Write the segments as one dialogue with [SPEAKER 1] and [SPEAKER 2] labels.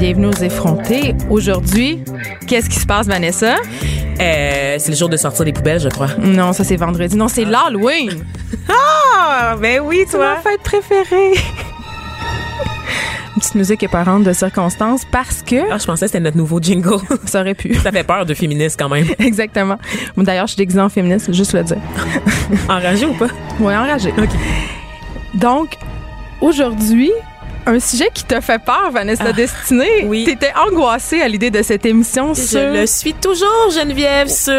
[SPEAKER 1] Bienvenue aux effrontés. Aujourd'hui, qu'est-ce qui se passe, Vanessa?
[SPEAKER 2] Euh, c'est le jour de sortir des poubelles, je crois.
[SPEAKER 1] Non, ça c'est vendredi. Non, c'est l'Halloween.
[SPEAKER 2] Ah, ben oui,
[SPEAKER 1] C'est ma fête préférée. Une petite musique éparante de circonstances parce que
[SPEAKER 2] Ah, je pensais que c'était notre nouveau jingle.
[SPEAKER 1] ça aurait pu.
[SPEAKER 2] Ça fait peur de féministe quand même.
[SPEAKER 1] Exactement. D'ailleurs, je suis déguisée en féministe, juste le dire.
[SPEAKER 2] Enragé ou pas?
[SPEAKER 1] Oui, enragée. Donc, aujourd'hui, un sujet qui t'a fait peur, Vanessa Destinée.
[SPEAKER 2] oui.
[SPEAKER 1] T'étais angoissée à l'idée de cette émission sur
[SPEAKER 2] Je le suis toujours, Geneviève, sur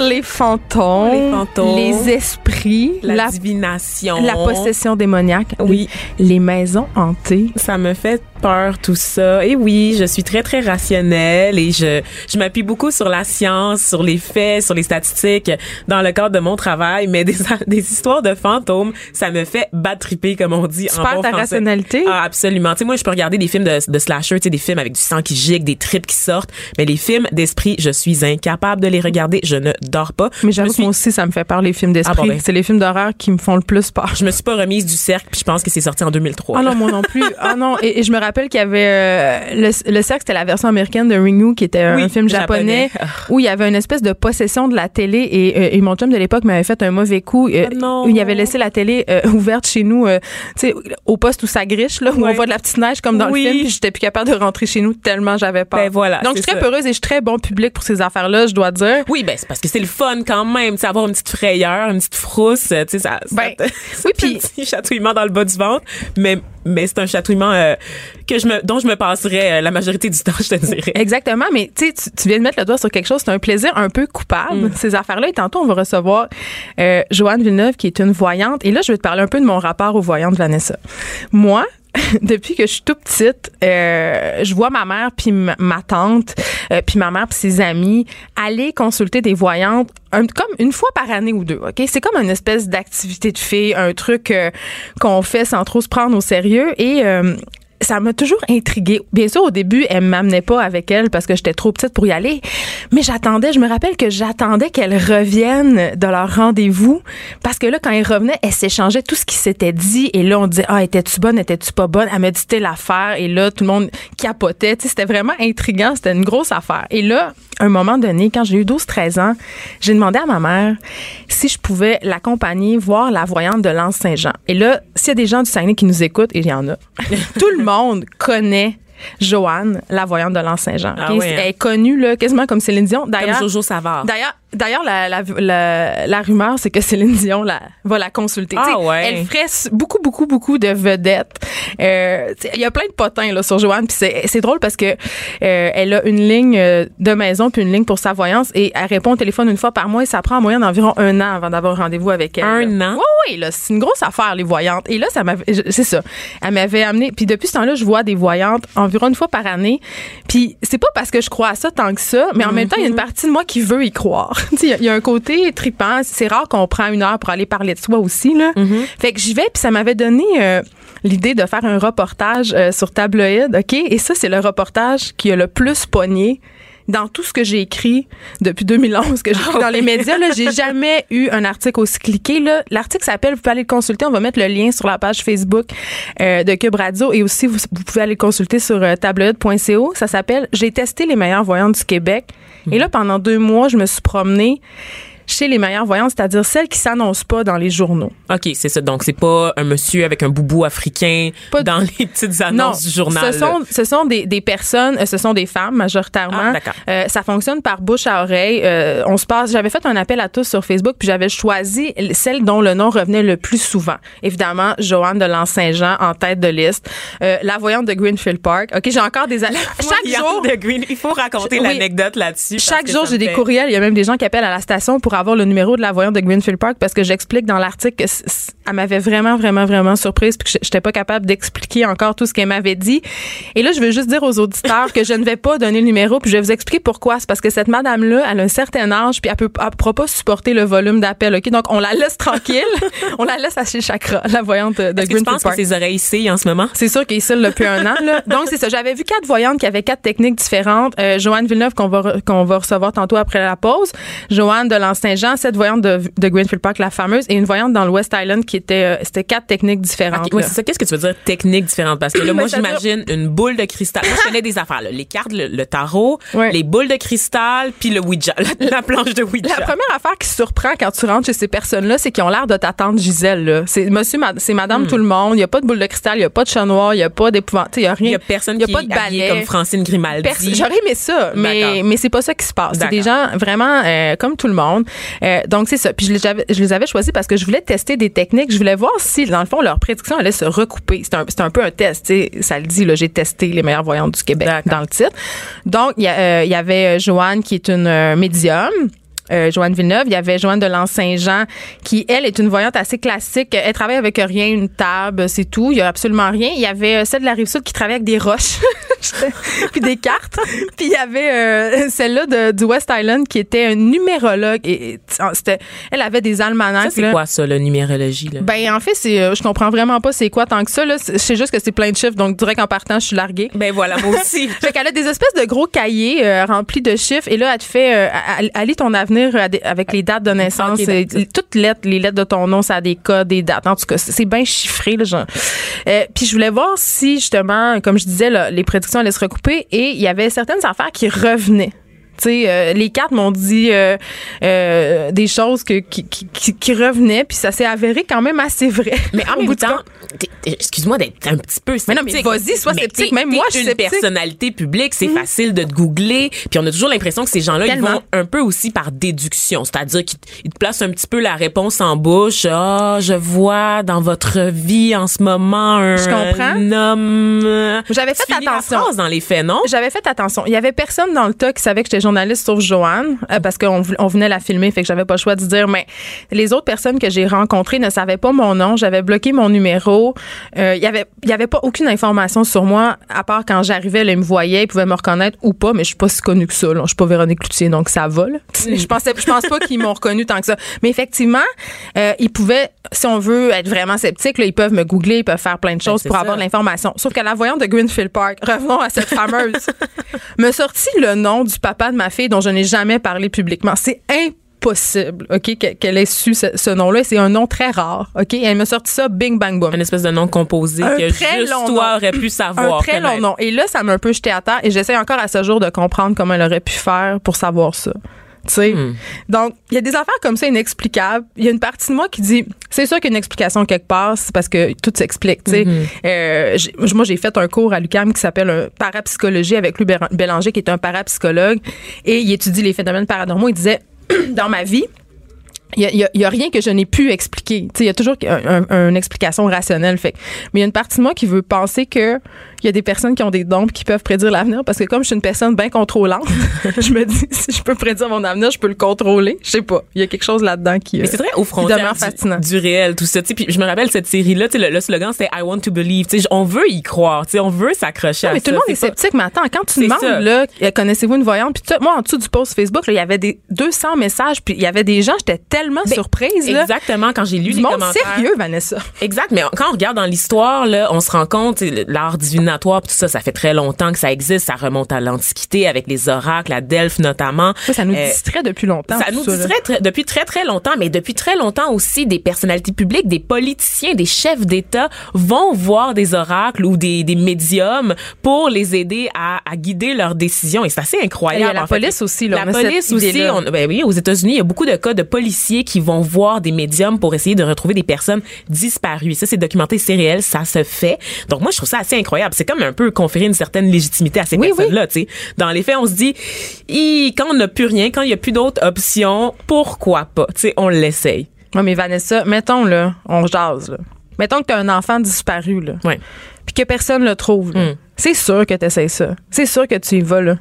[SPEAKER 1] les fantômes,
[SPEAKER 2] Les fantômes.
[SPEAKER 1] les esprits,
[SPEAKER 2] la,
[SPEAKER 1] la,
[SPEAKER 2] divination.
[SPEAKER 1] la possession démoniaque,
[SPEAKER 2] Oui.
[SPEAKER 1] les maisons hantées.
[SPEAKER 2] Ça me fait peur tout ça. Et oui, je suis très très rationnelle et je je m'appuie beaucoup sur la science, sur les faits, sur les statistiques dans le cadre de mon travail, mais des des histoires de fantômes, ça me fait battriper comme on dit
[SPEAKER 1] Tu
[SPEAKER 2] en bon
[SPEAKER 1] ta
[SPEAKER 2] français.
[SPEAKER 1] rationalité.
[SPEAKER 2] Ah, absolument. Tu sais moi je peux regarder des films de, de slasher, tu sais des films avec du sang qui gicle, des tripes qui sortent, mais les films d'esprit, je suis incapable de les regarder, je ne dors pas.
[SPEAKER 1] Mais j'avoue
[SPEAKER 2] suis
[SPEAKER 1] moi aussi, ça me fait peur, les films d'esprit.
[SPEAKER 2] Ah bon, ben.
[SPEAKER 1] C'est les films d'horreur qui me font le plus peur.
[SPEAKER 2] je me suis pas remise du cercle, puis je pense que c'est sorti en 2003.
[SPEAKER 1] Ah non, moi non plus. Ah non, et, et je me rappelle qu'il y avait euh, le, le cercle, c'était la version américaine de Ringu, qui était un film japonais,
[SPEAKER 2] japonais.
[SPEAKER 1] où il y avait une espèce de possession de la télé et, euh, et mon chum de l'époque m'avait fait un mauvais coup. euh,
[SPEAKER 2] Ah non.
[SPEAKER 1] où il avait laissé la télé euh, ouverte chez nous, euh, tu sais, au poste où ça griche, là, où on voit de la petite neige comme dans
[SPEAKER 2] Oui.
[SPEAKER 1] le film, puis j'étais plus capable de rentrer chez nous tellement j'avais peur.
[SPEAKER 2] Ben voilà,
[SPEAKER 1] Donc je suis très
[SPEAKER 2] ça.
[SPEAKER 1] peureuse et je suis très bon public pour ces affaires-là, je dois dire.
[SPEAKER 2] Oui, ben c'est parce que c'est le fun quand même, tu sais, avoir une petite frayeur, une petite frousse, tu sais, ça, ça
[SPEAKER 1] Ben,
[SPEAKER 2] ça
[SPEAKER 1] oui, puis-
[SPEAKER 2] un petit chatouillement dans le bas du ventre, mais mais c'est un chatouillement euh, que je me dont je me passerais euh, la majorité du temps, je te dirais.
[SPEAKER 1] Exactement, mais tu sais, tu- tu viens de mettre le doigt sur quelque chose, c'est un plaisir un peu coupable,
[SPEAKER 2] Mm.
[SPEAKER 1] ces affaires-là. Et tantôt, on va recevoir euh, Joanne Villeneuve, qui est une voyante. Et là, je vais te parler un peu de mon rapport aux voyantes, Vanessa. Moi, depuis que je suis tout petite, euh, je vois ma mère puis ma tante, euh, puis ma mère puis ses amis aller consulter des voyantes un- comme une fois par année ou deux. Ok, c'est comme une espèce d'activité de fille, un truc euh, qu'on fait sans trop se prendre au sérieux et euh, ça m'a toujours intriguée. Bien sûr, au début, elle m'amenait pas avec elle parce que j'étais trop petite pour y aller. Mais j'attendais, je me rappelle que j'attendais qu'elle revienne de leur rendez-vous parce que là, quand elle revenait, elle s'échangeait tout ce qui s'était dit. Et là, on disait, ah, étais-tu bonne, étais-tu pas bonne? Elle me dit. Et là, tout le monde capotait. Tu sais, c'était vraiment intriguant. C'était une grosse affaire. Et là, à un moment donné, quand j'ai eu 12-13 ans, j'ai demandé à ma mère si je pouvais l'accompagner voir la voyante de l'Anse Saint-Jean. Et là, s'il y a des gens du Saguenay qui nous écoutent, il y en a, tout le monde connaît Joanne, la voyante de l'Anse Saint-Jean.
[SPEAKER 2] Ah ouais, hein?
[SPEAKER 1] Elle est connue là, quasiment comme Céline Dion.
[SPEAKER 2] Comme
[SPEAKER 1] D'ailleurs,
[SPEAKER 2] Jojo Savard.
[SPEAKER 1] D'ailleurs, d'ailleurs, la, la, la, la rumeur, c'est que Céline Dion la, va la consulter.
[SPEAKER 2] Ah ouais.
[SPEAKER 1] Elle ferait beaucoup, beaucoup, beaucoup de vedettes. Euh, Il y a plein de potins là, sur Joanne. Puis c'est, c'est drôle parce que euh, elle a une ligne euh, de maison puis une ligne pour sa voyance et elle répond au téléphone une fois par mois et ça prend en moyenne environ un an avant d'avoir un rendez-vous avec elle.
[SPEAKER 2] Un
[SPEAKER 1] là.
[SPEAKER 2] an?
[SPEAKER 1] Oui, oui, là, c'est une grosse affaire, les voyantes. Et là, ça m'avait, c'est ça. Elle m'avait amené. Puis depuis ce temps-là, je vois des voyantes environ une fois par année. Puis c'est pas parce que je crois à ça tant que ça, mais en même temps, il y a une partie de moi qui veut y croire. Il y a- il y, a un côté tripant. C'est rare qu'on prend une heure pour aller parler de soi aussi. Là. Fait que j'y vais, puis ça m'avait donné euh, l'idée de faire un reportage euh, sur Tabloïd. OK? Et ça, c'est le reportage qui a le plus pogné dans tout ce que j'ai écrit depuis 2011, que j'ai écrit dans les médias, là, j'ai jamais eu un article aussi cliqué. Là. L'article s'appelle, vous pouvez aller le consulter, on va mettre le lien sur la page Facebook euh, de Cube Radio et aussi vous, vous pouvez aller le consulter sur euh. Ça s'appelle J'ai testé les meilleures voyantes du Québec. Et là, pendant deux mois, je me suis promenée chez les meilleures voyantes, c'est-à-dire celles qui s'annoncent pas dans les journaux.
[SPEAKER 2] OK, c'est ça. Donc c'est pas un monsieur avec un boubou africain
[SPEAKER 1] Pas
[SPEAKER 2] dans les petites annonces du journal.
[SPEAKER 1] Ce sont, ce sont des, des personnes, euh, ce sont des femmes majoritairement.
[SPEAKER 2] Ah, d'accord.
[SPEAKER 1] Euh, ça fonctionne par bouche à oreille. Euh, on se passe. J'avais fait un appel à tous sur Facebook, puis j'avais choisi celle dont le nom revenait le plus souvent. Évidemment, Joanne de L'Anse-Saint-Jean en tête de liste. La voyante de Greenfield Park. Ok, j'ai encore des chaque
[SPEAKER 2] Voyante
[SPEAKER 1] jour.
[SPEAKER 2] de Green, il faut raconter
[SPEAKER 1] Oui.
[SPEAKER 2] l'anecdote là-dessus.
[SPEAKER 1] Chaque
[SPEAKER 2] que
[SPEAKER 1] jour, j'ai des courriels. Il y a même des gens qui appellent à la station pour avoir le numéro de la voyante de Greenfield Park parce que j'explique dans l'article que elle m'avait vraiment, vraiment, vraiment surprise puis que j'étais pas capable d'expliquer encore tout ce qu'elle m'avait dit. Et là, je veux juste dire aux auditeurs que je ne vais pas donner le numéro puis je vais vous expliquer pourquoi. C'est parce que cette madame-là, elle a un certain âge puis elle peut, elle pourra pas supporter le volume d'appel, OK? Donc, on la laisse tranquille. on la laisse à chez Chakra, la voyante de
[SPEAKER 2] Est-ce que tu
[SPEAKER 1] Greenfield
[SPEAKER 2] penses que
[SPEAKER 1] Park.
[SPEAKER 2] ses oreilles cillent en ce moment?
[SPEAKER 1] C'est sûr qu'il est seul depuis un an. Là. Donc, c'est ça. J'avais vu quatre voyantes qui avaient quatre techniques différentes. Euh, Joanne Villeneuve, qu'on va, qu'on va recevoir tantôt après la pause. Joanne de l'Anse-Saint-Jean, cette voyante de, de Greenfield Park, la fameuse, et une voyante dans le West Island qui était, euh, c'était quatre techniques différentes. Là.
[SPEAKER 2] c'est ça. Qu'est-ce que tu veux dire technique différente? Parce que là,
[SPEAKER 1] Ben,
[SPEAKER 2] moi, j'imagine une boule de cristal. Moi, je connais des affaires, là. Les cartes, le, le tarot,
[SPEAKER 1] Ouais.
[SPEAKER 2] les boules de cristal, puis le Ouija, la, la planche de Ouija.
[SPEAKER 1] La première affaire qui surprend quand tu rentres chez ces personnes-là, c'est qu'ils ont l'air de t'attendre Gisèle. Là. C'est monsieur, ma- c'est madame tout le monde. Il n'y a pas de boule de cristal, il n'y a pas de chat noir, il n'y a pas d'épouvante, il n'y a rien.
[SPEAKER 2] Il y a personne
[SPEAKER 1] Il y a
[SPEAKER 2] qui
[SPEAKER 1] pas de
[SPEAKER 2] est comme Francine Grimaldi.
[SPEAKER 1] J'aurais aimé ça, mais mais c'est pas ça qui se passe. C'est des gens vraiment euh, comme tout le monde. Euh, donc c'est ça. Puis je les, avais, je les avais choisis parce que je voulais tester des techniques. Je voulais voir si dans le fond leur prédiction allait se recouper. C'est un un peu un test. tu sais. Ça le dit. J'ai testé les meilleures voyantes du Québec dans le titre. Donc il y, euh, y avait Joanne qui est une euh, médium. Euh, Joanne Villeneuve, il y avait Joanne de L'Anse-Saint-Jean qui, elle, est une voyante assez classique. Elle travaille avec rien, une table, c'est tout. Il y a absolument rien. Il y avait euh, celle de la Rive-Sud qui travaille avec des roches puis des cartes. Puis il y avait euh, celle-là de, du West Island qui était un numérologue. Et, et, c'était, elle avait des almanachs.
[SPEAKER 2] c'est quoi ça, la numérologie? Là?
[SPEAKER 1] Ben en fait, c'est, je comprends vraiment pas c'est quoi tant que ça. Là. C'est- Je sais juste que c'est plein de chiffres, donc direct en partant, je suis larguée.
[SPEAKER 2] Ben voilà, moi aussi.
[SPEAKER 1] Fait qu'elle a des espèces de gros cahiers euh, remplis de chiffres et là elle te fait ton avenir avec les dates de naissance toutes lettres les lettres de ton nom ça a des codes des dates en tout cas c'est bien chiffré là genre. Euh, puis je voulais voir si justement comme je disais là, les prédictions allaient se recouper et il y avait certaines affaires qui revenaient tu sais, euh, les cartes m'ont dit euh, euh, des choses que, qui, qui, qui- revenaient, puis ça s'est avéré quand même assez vrai.
[SPEAKER 2] Mais en même temps, excuse-moi d'être un petit peu
[SPEAKER 1] Mais non, mais
[SPEAKER 2] sceptique.
[SPEAKER 1] vas-y, sois sceptique. Même moi, je suis
[SPEAKER 2] une
[SPEAKER 1] sceptique. Mhm.
[SPEAKER 2] personnalité publique, c'est facile de te googler, puis on a toujours l'impression que ces gens-là, ils vont un peu aussi par déduction, c'est-à-dire qu'ils ils te placent un petit peu la réponse en bouche. Ah, je vois dans votre vie en ce moment un,
[SPEAKER 1] Je comprends.
[SPEAKER 2] homme.
[SPEAKER 1] J'avais fait attention.
[SPEAKER 2] dans les faits, non?
[SPEAKER 1] J'avais fait attention. Il y avait personne dans le tas qui savait que j'étais journaliste sauf Joanne euh, parce qu'on on venait la filmer, fait que j'avais pas le choix de dire. Mais les autres personnes que j'ai rencontrées ne savaient pas mon nom. J'avais bloqué mon numéro. Euh, Il y avait y avait pas aucune information sur moi à part quand j'arrivais, là, ils me voyaient, ils pouvaient me reconnaître ou pas. Mais je suis pas si connue que ça. Là. Je suis pas Véronique Cloutier, donc ça va. là. Je pensais, je pense pas qu'ils m'ont reconnue tant que ça. Mais effectivement, euh, ils pouvaient, si on veut être vraiment sceptique, là, ils peuvent me googler, ils peuvent faire plein de choses
[SPEAKER 2] c'est
[SPEAKER 1] pour
[SPEAKER 2] ça.
[SPEAKER 1] avoir de l'information. Sauf que la voyante de Greenfield Park, revenons à cette fameuse, me sortit le nom du papa de ma fille dont je n'ai jamais parlé publiquement. C'est impossible, OK, que- qu'elle ait su ce, ce nom-là. C'est un nom très rare, OK? Et elle me sortit ça, bing, bang, boom.
[SPEAKER 2] Une espèce de nom composé
[SPEAKER 1] Un
[SPEAKER 2] que
[SPEAKER 1] très
[SPEAKER 2] juste
[SPEAKER 1] long
[SPEAKER 2] toi
[SPEAKER 1] nom.
[SPEAKER 2] aurais pu savoir.
[SPEAKER 1] Un très long nom. Et là, ça m'a un peu jeté à terre et j'essaie encore à ce jour de comprendre comment elle aurait pu faire pour savoir ça. Tu sais?
[SPEAKER 2] Hmm.
[SPEAKER 1] Donc, il y a des affaires comme ça inexplicables. Il y a une partie de moi qui dit, c'est sûr qu'il y a une explication quelque part, c'est parce que tout s'explique. tu sais.
[SPEAKER 2] Mm-hmm.
[SPEAKER 1] Euh, moi, j'ai fait un cours à l'UQAM qui s'appelle parapsychologie avec Louis Bélanger, qui est un parapsychologue, et il étudie les phénomènes paranormaux. Il disait, dans ma vie, il y y y a rien que je n'ai pu expliquer. Il y a toujours un- un- une explication rationnelle. Fait. Mais il y a une partie de moi qui veut penser que il y a des personnes qui ont des dons qui peuvent prédire l'avenir parce que comme je suis une personne bien contrôlante, je me dis si je peux prédire mon avenir, je peux le contrôler. Je sais pas. Il y a quelque chose là-dedans qui.
[SPEAKER 2] Mais
[SPEAKER 1] euh,
[SPEAKER 2] c'est très aux frontières du, réel, tout ça. Puis je me rappelle cette série-là, tu sais, le, le slogan c'était I want to believe. On veut y croire, on veut s'accrocher à
[SPEAKER 1] mais
[SPEAKER 2] ça.
[SPEAKER 1] tout le monde est sceptique. Mais attends, quand tu demandes,
[SPEAKER 2] ça.
[SPEAKER 1] là, euh, connaissez-vous une voyante? Puis moi, en dessous du post Facebook, là, il y avait des 200 messages. Puis il y avait des gens, j'étais tellement surprise. Là.
[SPEAKER 2] Exactement, quand j'ai lu
[SPEAKER 1] Du
[SPEAKER 2] les
[SPEAKER 1] monde
[SPEAKER 2] commentaires.
[SPEAKER 1] sérieux, Vanessa.
[SPEAKER 2] Exact, mais quand on regarde dans l'histoire, là, on se rend compte, l'art divinatoire, tout ça, ça fait très longtemps que ça existe, ça remonte à l'Antiquité avec les oracles, à Delphes notamment.
[SPEAKER 1] Ça, ça nous
[SPEAKER 2] Euh,
[SPEAKER 1] distrait depuis longtemps.
[SPEAKER 2] ça nous distrait très- depuis très très longtemps, mais depuis très longtemps aussi, des personnalités publiques, des politiciens, des chefs d'État vont voir des oracles ou des, des médiums pour les aider à, à guider leurs décisions. Et c'est assez incroyable.
[SPEAKER 1] Il y a la
[SPEAKER 2] en fait.
[SPEAKER 1] police aussi, là.
[SPEAKER 2] La police aussi. on- ben oui, aux États-Unis, il y a beaucoup de cas de policiers qui vont voir des médiums pour essayer de retrouver des personnes disparues. Ça, c'est documenté, c'est réel, ça se fait. Donc moi, je trouve ça assez incroyable. C'est comme un peu conférer une certaine légitimité à ces
[SPEAKER 1] Oui, oui.
[SPEAKER 2] personnes-là. tu sais. Dans les faits, on se dit, quand on n'a plus rien, quand il n'y a plus d'autres options, pourquoi pas? Tu sais, on l'essaye.
[SPEAKER 1] Ouais, mais Vanessa, mettons, là, on jase, là. Mettons que t'as un enfant disparu, là.
[SPEAKER 2] Ouais.
[SPEAKER 1] Puis que personne le trouve.
[SPEAKER 2] Mm.
[SPEAKER 1] C'est sûr que t'essayes ça. C'est sûr que tu y vas, là.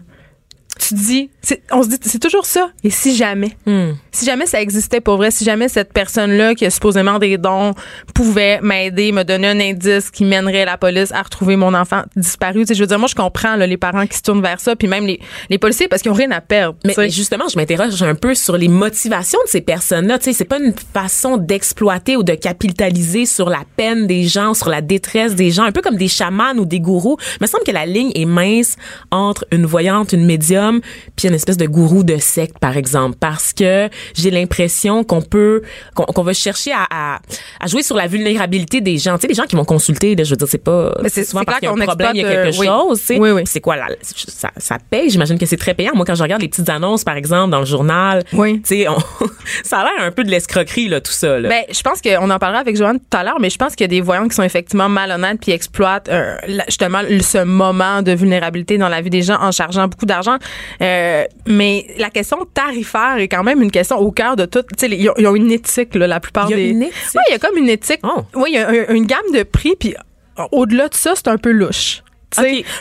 [SPEAKER 1] Tu te dis, on se dit, c'est toujours ça. Et si jamais?
[SPEAKER 2] Hmm.
[SPEAKER 1] Si jamais ça existait pour vrai, si jamais cette personne-là qui a supposément des dons pouvait m'aider, me donner un indice qui mènerait la police à retrouver mon enfant disparu, tu sais, je veux dire, moi, je comprends là, les parents qui se tournent vers ça, puis même les, les policiers parce qu'ils ont rien à perdre.
[SPEAKER 2] Mais, justement, je m'interroge un peu sur les motivations de ces personnes-là. Tu sais, c'est pas une façon d'exploiter ou de capitaliser sur la peine des gens, sur la détresse des gens, un peu comme des chamans ou des gourous. Il me semble que la ligne est mince entre une voyante, une médium, puis une espèce de gourou de secte, par exemple, parce que j'ai l'impression qu'on peut, qu'on qu'on va chercher à, à, à jouer sur la vulnérabilité des gens. Tu sais, les gens qui vont consulter, là, je veux dire, c'est pas,
[SPEAKER 1] c'est-
[SPEAKER 2] souvent parce qu'il y a un
[SPEAKER 1] qu'on
[SPEAKER 2] problème, il y a quelque
[SPEAKER 1] euh, oui.
[SPEAKER 2] chose, sais.
[SPEAKER 1] Oui, oui.
[SPEAKER 2] C'est quoi, la, ça, ça paye? J'imagine que c'est très payant. Moi, quand je regarde les petites annonces, par exemple, dans le journal,
[SPEAKER 1] Oui.
[SPEAKER 2] tu sais, ça a l'air un peu de l'escroquerie, là, tout ça, là.
[SPEAKER 1] Ben, je pense qu'on en parlera avec Joanne tout à l'heure, mais je pense qu'il y a des voyants qui sont effectivement malhonnêtes puis exploitent euh, justement ce moment de vulnérabilité dans la vie des gens en chargeant beaucoup d'argent. Euh, mais la question tarifaire est quand même une question au cœur de tout. Tu sais, les- ils ont, ils ont une éthique, là, la plupart
[SPEAKER 2] Il y a
[SPEAKER 1] des.
[SPEAKER 2] une éthique?
[SPEAKER 1] Oui, il y a comme une éthique.
[SPEAKER 2] Oh.
[SPEAKER 1] Oui, il y a un- une gamme de prix, puis euh, au-delà de ça, c'est un peu louche.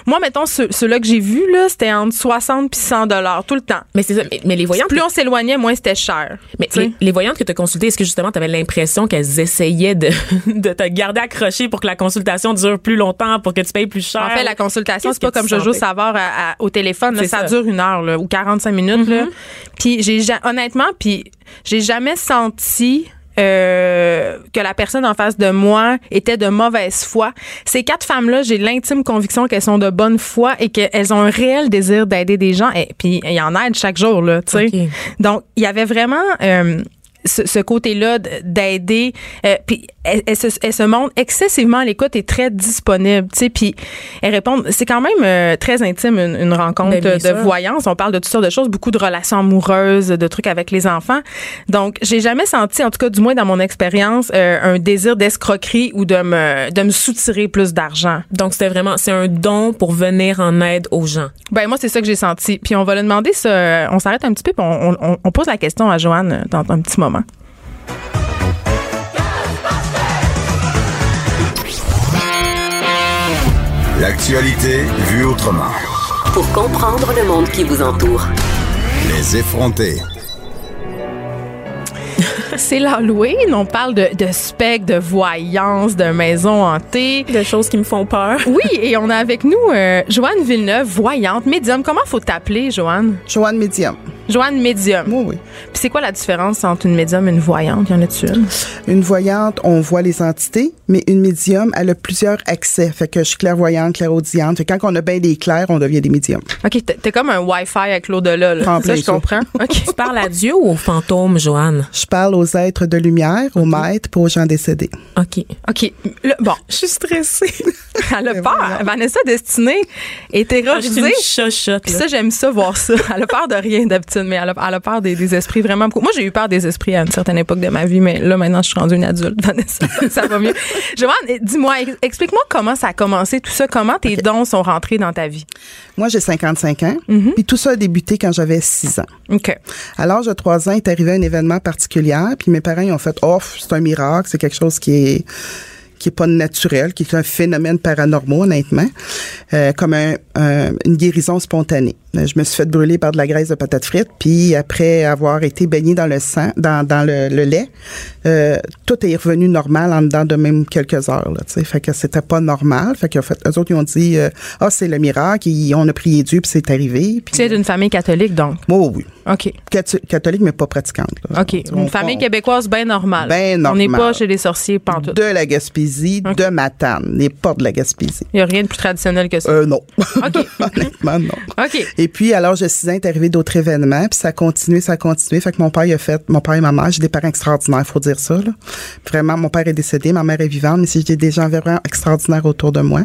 [SPEAKER 1] Moi, mettons, ceux- ceux-là que j'ai vus, là, c'était entre 60 puis 100 dollars tout le temps.
[SPEAKER 2] mais c'est ça. Mais, mais les voyantes,
[SPEAKER 1] Plus on s'éloignait, moins c'était cher.
[SPEAKER 2] mais les, les voyantes que tu as consultées, est-ce que justement tu avais l'impression qu'elles essayaient de, de te garder accroché pour que la consultation dure plus longtemps, pour que tu payes plus cher?
[SPEAKER 1] En fait, la consultation, c'est pas comme Jojo? Savard à- à- au téléphone. là, ça,
[SPEAKER 2] ça.
[SPEAKER 1] dure une heure là, ou 45 minutes. là. Puis j'ai ja- honnêtement, puis j'ai jamais senti euh, que la personne en face de moi était de mauvaise foi. Ces quatre femmes-là, j'ai l'intime conviction qu'elles sont de bonne foi et qu'elles ont un réel désir d'aider des gens. Et puis il y en aide chaque jour là, tu sais. Donc il y avait vraiment euh, ce, ce côté-là d'aider. Euh, puis elle, elle se, elle se montre excessivement à l'écoute et très disponible. Tu sais, puis elle répond. C'est quand même euh, très intime une, une rencontre
[SPEAKER 2] Ben, bien
[SPEAKER 1] de voyance. On parle de toutes sortes de choses, beaucoup de relations amoureuses, de trucs avec les enfants. Donc j'ai jamais senti, en tout cas du moins dans mon expérience, euh, un désir d'escroquerie ou de me de me soutirer plus d'argent.
[SPEAKER 2] Donc c'était vraiment, c'est un don pour venir en aide aux gens.
[SPEAKER 1] Ben moi c'est ça que j'ai senti. Puis on va le demander ça. On s'arrête un petit peu, puis on, on- on pose la question à Joanne euh, dans un petit moment.
[SPEAKER 3] L'actualité vue autrement.
[SPEAKER 4] Pour comprendre le monde qui vous entoure.
[SPEAKER 3] Les effronter.
[SPEAKER 1] C'est l'Halloween. On parle de, de spectres, de voyance, de maisons hantées.
[SPEAKER 2] Des choses qui me font peur.
[SPEAKER 1] Oui, et on a avec nous euh, Joanne Villeneuve, voyante, médium. Comment faut t'appeler, Joanne?
[SPEAKER 5] Joanne Médium.
[SPEAKER 1] Joanne médium.
[SPEAKER 5] Oui, oui.
[SPEAKER 1] Puis c'est quoi la différence entre une médium et une voyante? Y en a-tu une?
[SPEAKER 5] Une voyante, on voit les entités, mais une médium, elle a plusieurs accès. Fait que je suis clairvoyante, clairaudiente. Fait que quand on a bien des clairs, on devient des médiums.
[SPEAKER 1] OK, t'es comme un Wi-Fi avec l'au-delà. là. Ça, je comprends. OK.
[SPEAKER 2] Tu parles à Dieu ou aux fantômes, Joanne?
[SPEAKER 5] Je parle aux êtres de lumière, aux maîtres, pas aux gens décédés.
[SPEAKER 2] OK.
[SPEAKER 1] OK. Bon,
[SPEAKER 2] Je suis stressée.
[SPEAKER 1] elle a peur. Vanessa Destinée est
[SPEAKER 2] Je suis
[SPEAKER 1] terrorisée.
[SPEAKER 2] une chochotte,
[SPEAKER 1] Puis ça, j'aime ça, voir ça. Elle a peur de rien d'habitude, mais elle a, elle a peur des, des esprits vraiment beaucoup. Moi, j'ai eu peur des esprits à une certaine époque de ma vie, mais là, maintenant, je suis rendue une adulte, Vanessa. Ça va mieux. Dis-moi, ex- explique-moi comment ça a commencé, tout ça, comment tes dons sont rentrés dans ta vie?
[SPEAKER 5] Moi, j'ai 55 ans, puis tout ça a débuté quand j'avais 6 ans.
[SPEAKER 1] OK.
[SPEAKER 5] À l'âge de 3 ans, est arrivé un événement particulier, puis mes parents ils ont fait « Oh, c'est un miracle, c'est quelque chose qui est qui est pas naturel, qui est un phénomène paranormal, honnêtement, euh, comme un, un- une guérison spontanée. Euh, Je me suis fait brûler par de la graisse de patate frite, puis après avoir été baignée dans le sang, dans, dans le, le lait, euh, tout est revenu normal en dedans de même quelques heures. Là, fait que c'était pas normal. Fait que fait, eux autres ils ont dit euh, ah c'est le miracle, on a prié Dieu puis c'est arrivé. Puis
[SPEAKER 1] Tu es d'une famille catholique, donc?
[SPEAKER 5] oh, oui,
[SPEAKER 1] OK.
[SPEAKER 5] Catho- catholique mais pas pratiquante. là.
[SPEAKER 1] OK.
[SPEAKER 5] On-
[SPEAKER 1] Une famille
[SPEAKER 5] on-
[SPEAKER 1] québécoise bien normale.
[SPEAKER 5] Ben
[SPEAKER 1] On n'est pas
[SPEAKER 5] normale.
[SPEAKER 1] chez les sorciers pantoute.
[SPEAKER 5] de la Gaspésie,
[SPEAKER 1] Ok.
[SPEAKER 5] de Matane, n'est pas de la Gaspésie.
[SPEAKER 1] Il n'y a rien de plus traditionnel que ça.
[SPEAKER 5] Euh, non.
[SPEAKER 1] OK.
[SPEAKER 5] Honnêtement, non.
[SPEAKER 1] OK.
[SPEAKER 5] Et puis, à l'âge de 6 ans, est arrivé d'autres événements, puis ça a continué, ça a continué. Fait que mon père, il a fait, mon père et ma mère, j'ai des parents extraordinaires, faut dire ça, là. Vraiment, mon père est décédé, ma mère est vivante, mais j'ai des gens vraiment extraordinaires autour de moi.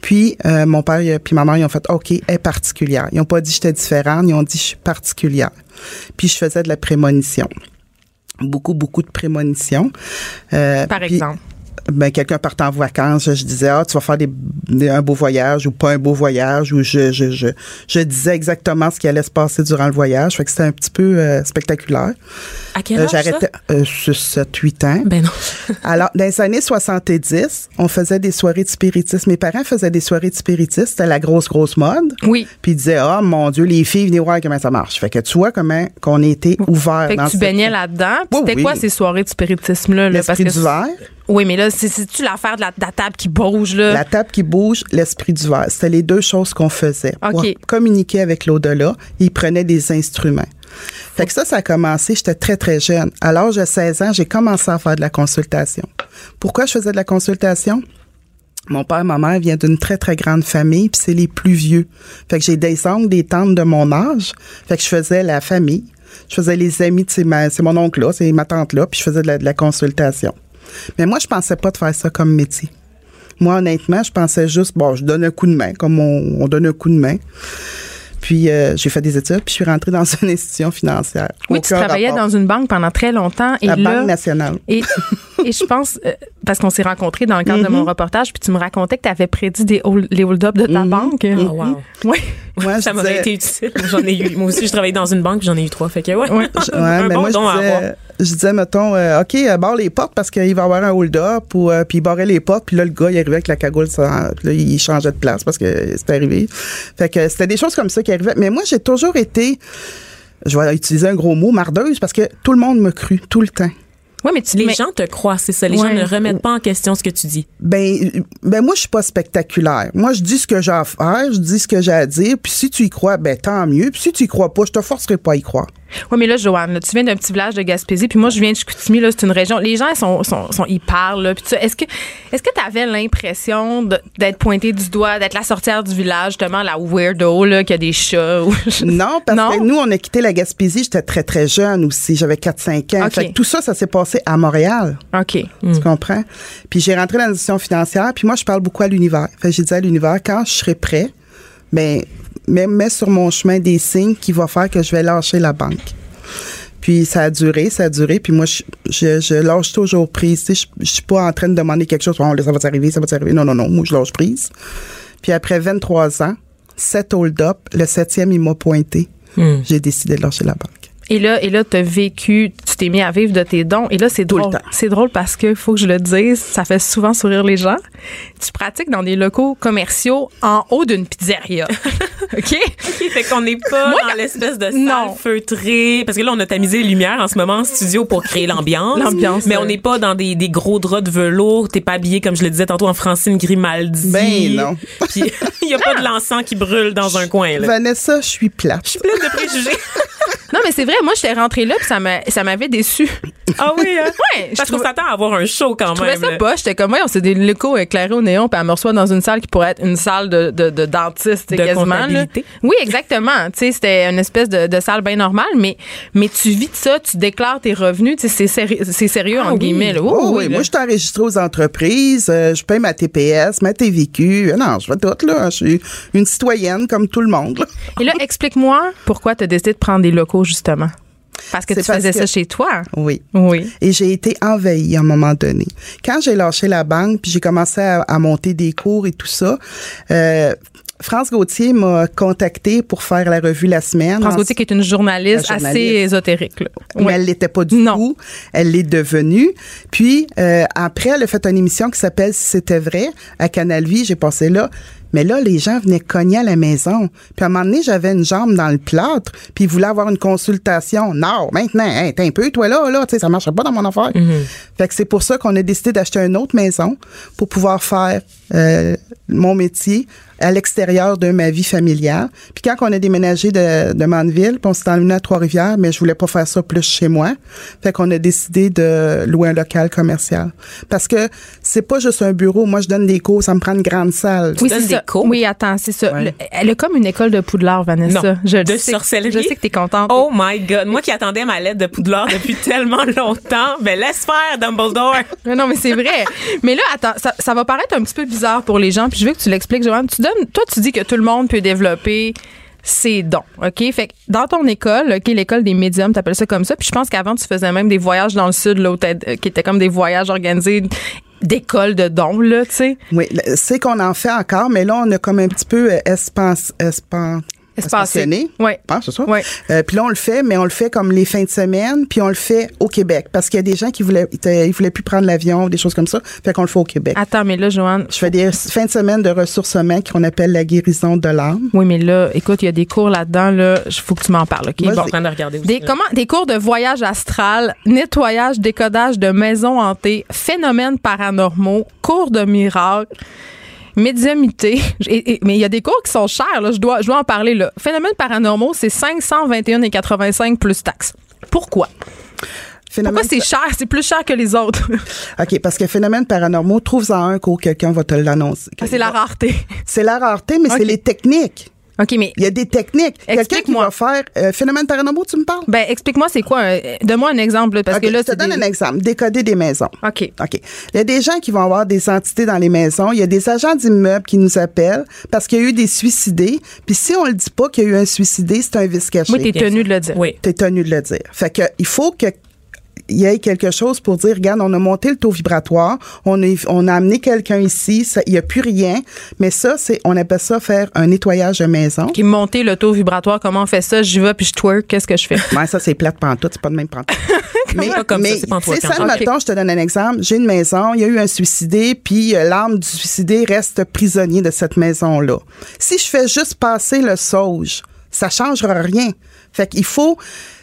[SPEAKER 5] Puis, euh, mon père puis ma mère, ils ont fait, OK, elle est particulière. Ils ont pas dit j'étais différente, ils ont dit je suis particulière. Puis, je faisais de la prémonition. Beaucoup, beaucoup de prémonition. Euh,
[SPEAKER 1] Par
[SPEAKER 5] puis-
[SPEAKER 1] exemple.
[SPEAKER 5] Ben, quelqu'un partait en vacances, je disais, ah, tu vas faire des, des- un beau voyage ou pas un beau voyage, ou je, je, je, je disais exactement ce qui allait se passer durant le voyage. Fait que c'était un petit peu euh, spectaculaire.
[SPEAKER 2] À quel
[SPEAKER 5] Euh,
[SPEAKER 2] âge, ça?
[SPEAKER 5] J'arrêtais euh, sur 7-8 ans.
[SPEAKER 2] Ben non.
[SPEAKER 5] Alors, dans les années 70, on faisait des soirées de spiritisme. Mes parents faisaient des soirées de spiritisme. C'était la grosse, grosse mode.
[SPEAKER 1] Oui.
[SPEAKER 5] Puis ils disaient, ah, mon Dieu, les filles, venez voir comment ça marche. Fait que tu vois comment qu'on était ouvert
[SPEAKER 1] Fait
[SPEAKER 5] dans
[SPEAKER 1] que tu baignais là-dedans.
[SPEAKER 5] Oui,
[SPEAKER 1] C'était
[SPEAKER 5] oui.
[SPEAKER 1] quoi ces soirées de spiritisme-là? là?
[SPEAKER 5] L'esprit du verre.
[SPEAKER 1] Oui, mais là, c'est- c'est-tu l'affaire de la, de la table qui bouge, là?
[SPEAKER 5] La table qui bouge, l'esprit du verre. C'était les deux choses qu'on faisait. Pour
[SPEAKER 1] OK.
[SPEAKER 5] communiquer avec l'au-delà, ils prenaient des instruments. Fait que ça, ça a commencé, j'étais très, très jeune. À l'âge de 16 ans, j'ai commencé à faire de la consultation. Pourquoi je faisais de la consultation? Mon père, ma mère vient d'une très, très grande famille, puis c'est les plus vieux. Fait que j'ai des oncles, des tantes de mon âge. Fait que je faisais la famille. Je faisais les amis, c'est mon oncle là, c'est ma tante là, puis je faisais de la, de la consultation. Mais moi, je pensais pas de faire ça comme métier. Moi, honnêtement, je pensais juste, bon, je donne un coup de main, comme on, on donne un coup de main. Puis euh, j'ai fait des études, puis je suis rentrée dans une institution financière.
[SPEAKER 1] oui, tu travaillais
[SPEAKER 5] rapport.
[SPEAKER 1] dans une banque pendant très longtemps. Et
[SPEAKER 5] la
[SPEAKER 1] là,
[SPEAKER 5] Banque nationale.
[SPEAKER 1] Et, et je pense, euh, parce qu'on s'est rencontrés dans le cadre de
[SPEAKER 5] Mm-hmm.
[SPEAKER 1] mon reportage, puis tu me racontais que tu avais prédit des hold- les hold-up de ta
[SPEAKER 5] Mm-hmm.
[SPEAKER 1] banque.
[SPEAKER 2] Oh, wow.
[SPEAKER 1] Oui.
[SPEAKER 5] Je
[SPEAKER 2] ça m'aurait
[SPEAKER 5] disais-
[SPEAKER 2] été utile. J'en ai eu. Moi aussi, je travaillais dans une banque, puis j'en ai eu trois. Fait que, ouais.
[SPEAKER 1] Ouais.
[SPEAKER 5] Je-
[SPEAKER 2] un
[SPEAKER 5] ouais, mais
[SPEAKER 2] bon
[SPEAKER 5] moi,
[SPEAKER 2] don à
[SPEAKER 5] je
[SPEAKER 2] avoir.
[SPEAKER 5] disais, je disais, mettons, euh, OK, barre les portes parce qu'il va y avoir un hold-up, ou, euh, puis il barrait les portes, puis là, le gars, il arrivait avec la cagoule, ça, puis là, il changeait de place parce que c'était arrivé. Fait que c'était des choses comme ça qui arrivaient. Mais moi, j'ai toujours été, je vais utiliser un gros mot, mardeuse, parce que tout le monde me crut, tout le temps.
[SPEAKER 1] Oui, mais tu
[SPEAKER 2] Les
[SPEAKER 1] mais-
[SPEAKER 2] gens te croient, c'est ça. Les
[SPEAKER 1] Ouais.
[SPEAKER 2] gens ne remettent pas en question ce que tu dis.
[SPEAKER 5] Ben, ben moi, je suis pas spectaculaire. Moi, je dis ce que j'ai à faire, je dis ce que j'ai à dire, puis si tu y crois, ben tant mieux. Puis si tu y crois pas, je te forcerai pas à y croire.
[SPEAKER 1] Oui, mais là, Joanne, là, tu viens d'un petit village de Gaspésie, puis moi, je viens de Chicoutimi, là, c'est une région. Les gens, ils sont, sont, sont- ils parlent, là, puis. Est-ce que, est-ce que tu avais l'impression d'être pointé du doigt, d'être la sorcière du village, justement, la weirdo, là, qui a des chats? Ou...
[SPEAKER 5] Non, parce
[SPEAKER 1] Non?
[SPEAKER 5] que nous, on a quitté la Gaspésie, j'étais très, très jeune aussi. J'avais 4-5 ans. Fait que tout ça, ça s'est passé à Montréal.
[SPEAKER 1] OK.
[SPEAKER 5] Tu comprends? Puis j'ai rentré dans l'institution financière, puis moi, je parle beaucoup à l'univers. Fait j'ai dit à l'univers, quand je serai prêt, ben, mets, mets sur mon chemin des signes qui vont faire que je vais lâcher la banque. Puis ça a duré, ça a duré. Puis moi, je, je, je lâche toujours prise. Tu sais, je, je suis pas en train de demander quelque chose. Bon, là, ça va t'arriver, ça va t'arriver. Non, non, non. Moi, je lâche prise. Puis après 23 ans, 7 hold-up, le septième, il m'a pointé. J'ai décidé de lâcher la banque.
[SPEAKER 1] Et là, et là, t'as vécu, tu t'es mis à vivre de tes dons. Et là, c'est
[SPEAKER 5] Tout le
[SPEAKER 1] drôle.
[SPEAKER 5] temps.
[SPEAKER 1] C'est drôle parce que faut que je le dise, ça fait souvent sourire les gens. Tu pratiques dans des locaux commerciaux en haut d'une pizzeria. OK?
[SPEAKER 2] OK, fait qu'on n'est pas
[SPEAKER 1] Moi,
[SPEAKER 2] dans l'espèce de salle
[SPEAKER 1] Non.
[SPEAKER 2] feutrée. Parce que là, on a tamisé les lumières en ce moment en studio pour créer l'ambiance.
[SPEAKER 1] L'ambiance,
[SPEAKER 2] Mais on n'est pas dans des, des gros draps de velours. T'es pas habillé, comme je le disais tantôt, en Francine Grimaldi.
[SPEAKER 5] Ben non.
[SPEAKER 2] Puis il y a pas de l'encens qui brûle dans un coin, là.
[SPEAKER 5] Vanessa, je suis plate.
[SPEAKER 2] Plein de préjugés.
[SPEAKER 1] Non, mais c'est vrai, moi, j'étais rentrée là, puis ça m'a- ça m'avait déçu.
[SPEAKER 2] ah oui, hein?
[SPEAKER 1] Ouais, je
[SPEAKER 2] Parce qu'on s'attend à avoir un show quand
[SPEAKER 1] Je trouvais
[SPEAKER 2] même.
[SPEAKER 1] ça pas. J'étais comme, ouais, on s'est des locaux éclairés au néon, puis elle me reçoit dans une salle qui pourrait être une salle de, de, de dentiste, tu sais,
[SPEAKER 2] De
[SPEAKER 1] quasiment. là. Oui, exactement. Tu sais, c'était une espèce de, de salle bien normale, mais, mais tu vis de ça, tu déclares tes revenus, tu sais, c'est séri- c'est sérieux,
[SPEAKER 2] Ah
[SPEAKER 1] entre
[SPEAKER 2] oui.
[SPEAKER 1] guillemets. là.
[SPEAKER 5] Oh, oui,
[SPEAKER 1] là.
[SPEAKER 5] moi, je suis enregistrée aux entreprises, euh, je paye ma TPS, ma TVQ. Euh, Non, je fais tout, là. Je suis une citoyenne comme tout le monde. là.
[SPEAKER 1] Et là, explique-moi pourquoi tu as décidé de prendre des locaux, justement. Parce que tu
[SPEAKER 5] parce
[SPEAKER 1] faisais
[SPEAKER 5] que-
[SPEAKER 1] ça chez toi.
[SPEAKER 5] Oui.
[SPEAKER 1] Oui.
[SPEAKER 5] Et j'ai été envahie à un moment donné. Quand j'ai lâché la banque, puis j'ai commencé à, à monter des cours et tout ça, euh, France Gauthier m'a contacté pour faire la revue La Semaine.
[SPEAKER 1] France Gauthier, qui est une journaliste, assez ésotérique. Là.
[SPEAKER 5] mais
[SPEAKER 1] Ouais.
[SPEAKER 5] elle l'était pas du
[SPEAKER 1] Non.
[SPEAKER 5] tout. Elle l'est devenue. Puis euh, après, elle a fait une émission qui s'appelle Si c'était vrai à Canal Vie. J'ai passé là. Mais là, les gens venaient cogner à la maison. Puis à un moment donné, j'avais une jambe dans le plâtre, puis ils voulaient avoir une consultation. Non, maintenant, hey, t'es un peu, toi là, là, tu sais, ça marcherait pas dans mon affaire. Fait que c'est pour ça qu'on a décidé d'acheter une autre maison pour pouvoir faire euh, mon métier à l'extérieur de ma vie familiale. Puis quand on a déménagé de, de Mandeville, puis on s'est envenu à Trois-Rivières, mais je voulais pas faire ça plus chez moi. Fait qu'on a décidé de louer un local commercial. Parce que c'est pas juste un bureau. Moi, je donne des cours, ça me prend une grande salle.
[SPEAKER 1] Oui, c'est ça.
[SPEAKER 2] Cours?
[SPEAKER 1] Oui, attends, c'est ça.
[SPEAKER 5] Ouais.
[SPEAKER 1] Le- elle a comme une école de Poudlard, Vanessa.
[SPEAKER 2] Non.
[SPEAKER 1] Je
[SPEAKER 2] De
[SPEAKER 1] sais.
[SPEAKER 2] sorcellerie?
[SPEAKER 1] Je sais que t'es contente.
[SPEAKER 2] Oh my God. Moi qui attendais ma lettre de Poudlard depuis tellement longtemps, ben laisse faire, Dumbledore.
[SPEAKER 1] Mais non, mais c'est vrai. mais là, attends, ça, ça va paraître un petit peu bizarre pour les gens, puis je veux que tu l'expliques, Joanne. Tu donnes, toi, tu dis que tout le monde peut développer ses dons, OK? Fait que dans ton école, OK, l'école des médiums, t'appelles ça comme ça, puis je pense qu'avant, tu faisais même des voyages dans le sud, là, où euh, qui étaient comme des voyages organisés d'école de dons, là, tu sais.
[SPEAKER 5] Oui, c'est qu'on en fait encore, mais là, on a comme un petit peu euh, espace,
[SPEAKER 1] Ouais.
[SPEAKER 5] Ah, c'est ça.
[SPEAKER 1] Ouais.
[SPEAKER 5] Euh, puis là, on le fait, mais on le fait comme les fins de semaine, puis on le fait au Québec. Parce qu'il y a des gens qui voulaient, ils voulaient plus prendre l'avion, des choses comme ça. Fait qu'on le fait au Québec.
[SPEAKER 1] Attends, mais là, Joanne,
[SPEAKER 5] Je fais des fins de semaine de ressourcement qu'on appelle la guérison de l'âme.
[SPEAKER 1] oui, mais là, écoute, il y a des cours là-dedans, là, il faut que tu m'en parles, OK?
[SPEAKER 5] Moi,
[SPEAKER 2] Je suis en
[SPEAKER 5] c'est-
[SPEAKER 2] train de regarder aussi.
[SPEAKER 1] Des,
[SPEAKER 2] là.
[SPEAKER 1] comment, des cours de voyage astral, nettoyage, décodage de maisons hantées, phénomènes paranormaux, cours de miracles, médiumité. Et- et- mais il y a des cours qui sont chers, là, je, dois, je dois en parler. Là. Phénomènes paranormaux, c'est 521,85 plus taxes. Pourquoi?
[SPEAKER 5] Phénomène-
[SPEAKER 1] Pourquoi c'est cher? C'est plus cher que les autres.
[SPEAKER 5] OK, parce que phénomène paranormaux, trouve-en un cours, quelqu'un va te l'annoncer.
[SPEAKER 1] Ah, c'est la rareté.
[SPEAKER 5] C'est la rareté, mais c'est les techniques.
[SPEAKER 1] OK, mais
[SPEAKER 5] Il y a des techniques. Quelqu'un qui va faire euh, phénomène paranormaux, tu me parles?
[SPEAKER 1] ben, explique-moi, c'est quoi? un- Donne-moi un exemple, là, parce
[SPEAKER 5] OK,
[SPEAKER 1] que là,
[SPEAKER 5] je te donne
[SPEAKER 1] des-
[SPEAKER 5] un exemple. Décoder des maisons.
[SPEAKER 1] OK.
[SPEAKER 5] OK. Il y a des gens qui vont avoir des entités dans les maisons. Il y a des agents d'immeubles qui nous appellent parce qu'il y a eu des suicidés. Puis si on le dit pas qu'il y a eu un suicidé, c'est un vice caché.
[SPEAKER 1] Moi, t'es tenu de le dire.
[SPEAKER 2] Oui.
[SPEAKER 5] T'es tenu de le dire. Fait que il faut que il y ait quelque chose pour dire, regarde, on a monté le taux vibratoire, on a, on a amené quelqu'un ici, ça- il n'y a plus rien, mais ça, c'est, on appelle ça faire un nettoyage de maison.
[SPEAKER 1] Qui monter le taux vibratoire, comment on fait ça? J'y vais puis je twerk, qu'est-ce que je fais?
[SPEAKER 5] Ouais, ça, c'est plate pantoute, c'est pas de même pantoute. mais,
[SPEAKER 2] Pas comme ça, c'est
[SPEAKER 5] ça,
[SPEAKER 1] quand-
[SPEAKER 5] mettons, je te donne un exemple. J'ai une maison, il y a eu un suicidé, puis euh, l'âme du suicidé reste prisonnier de cette maison-là. Si je fais juste passer le sauge, ça changera rien. Fait qu'il faut...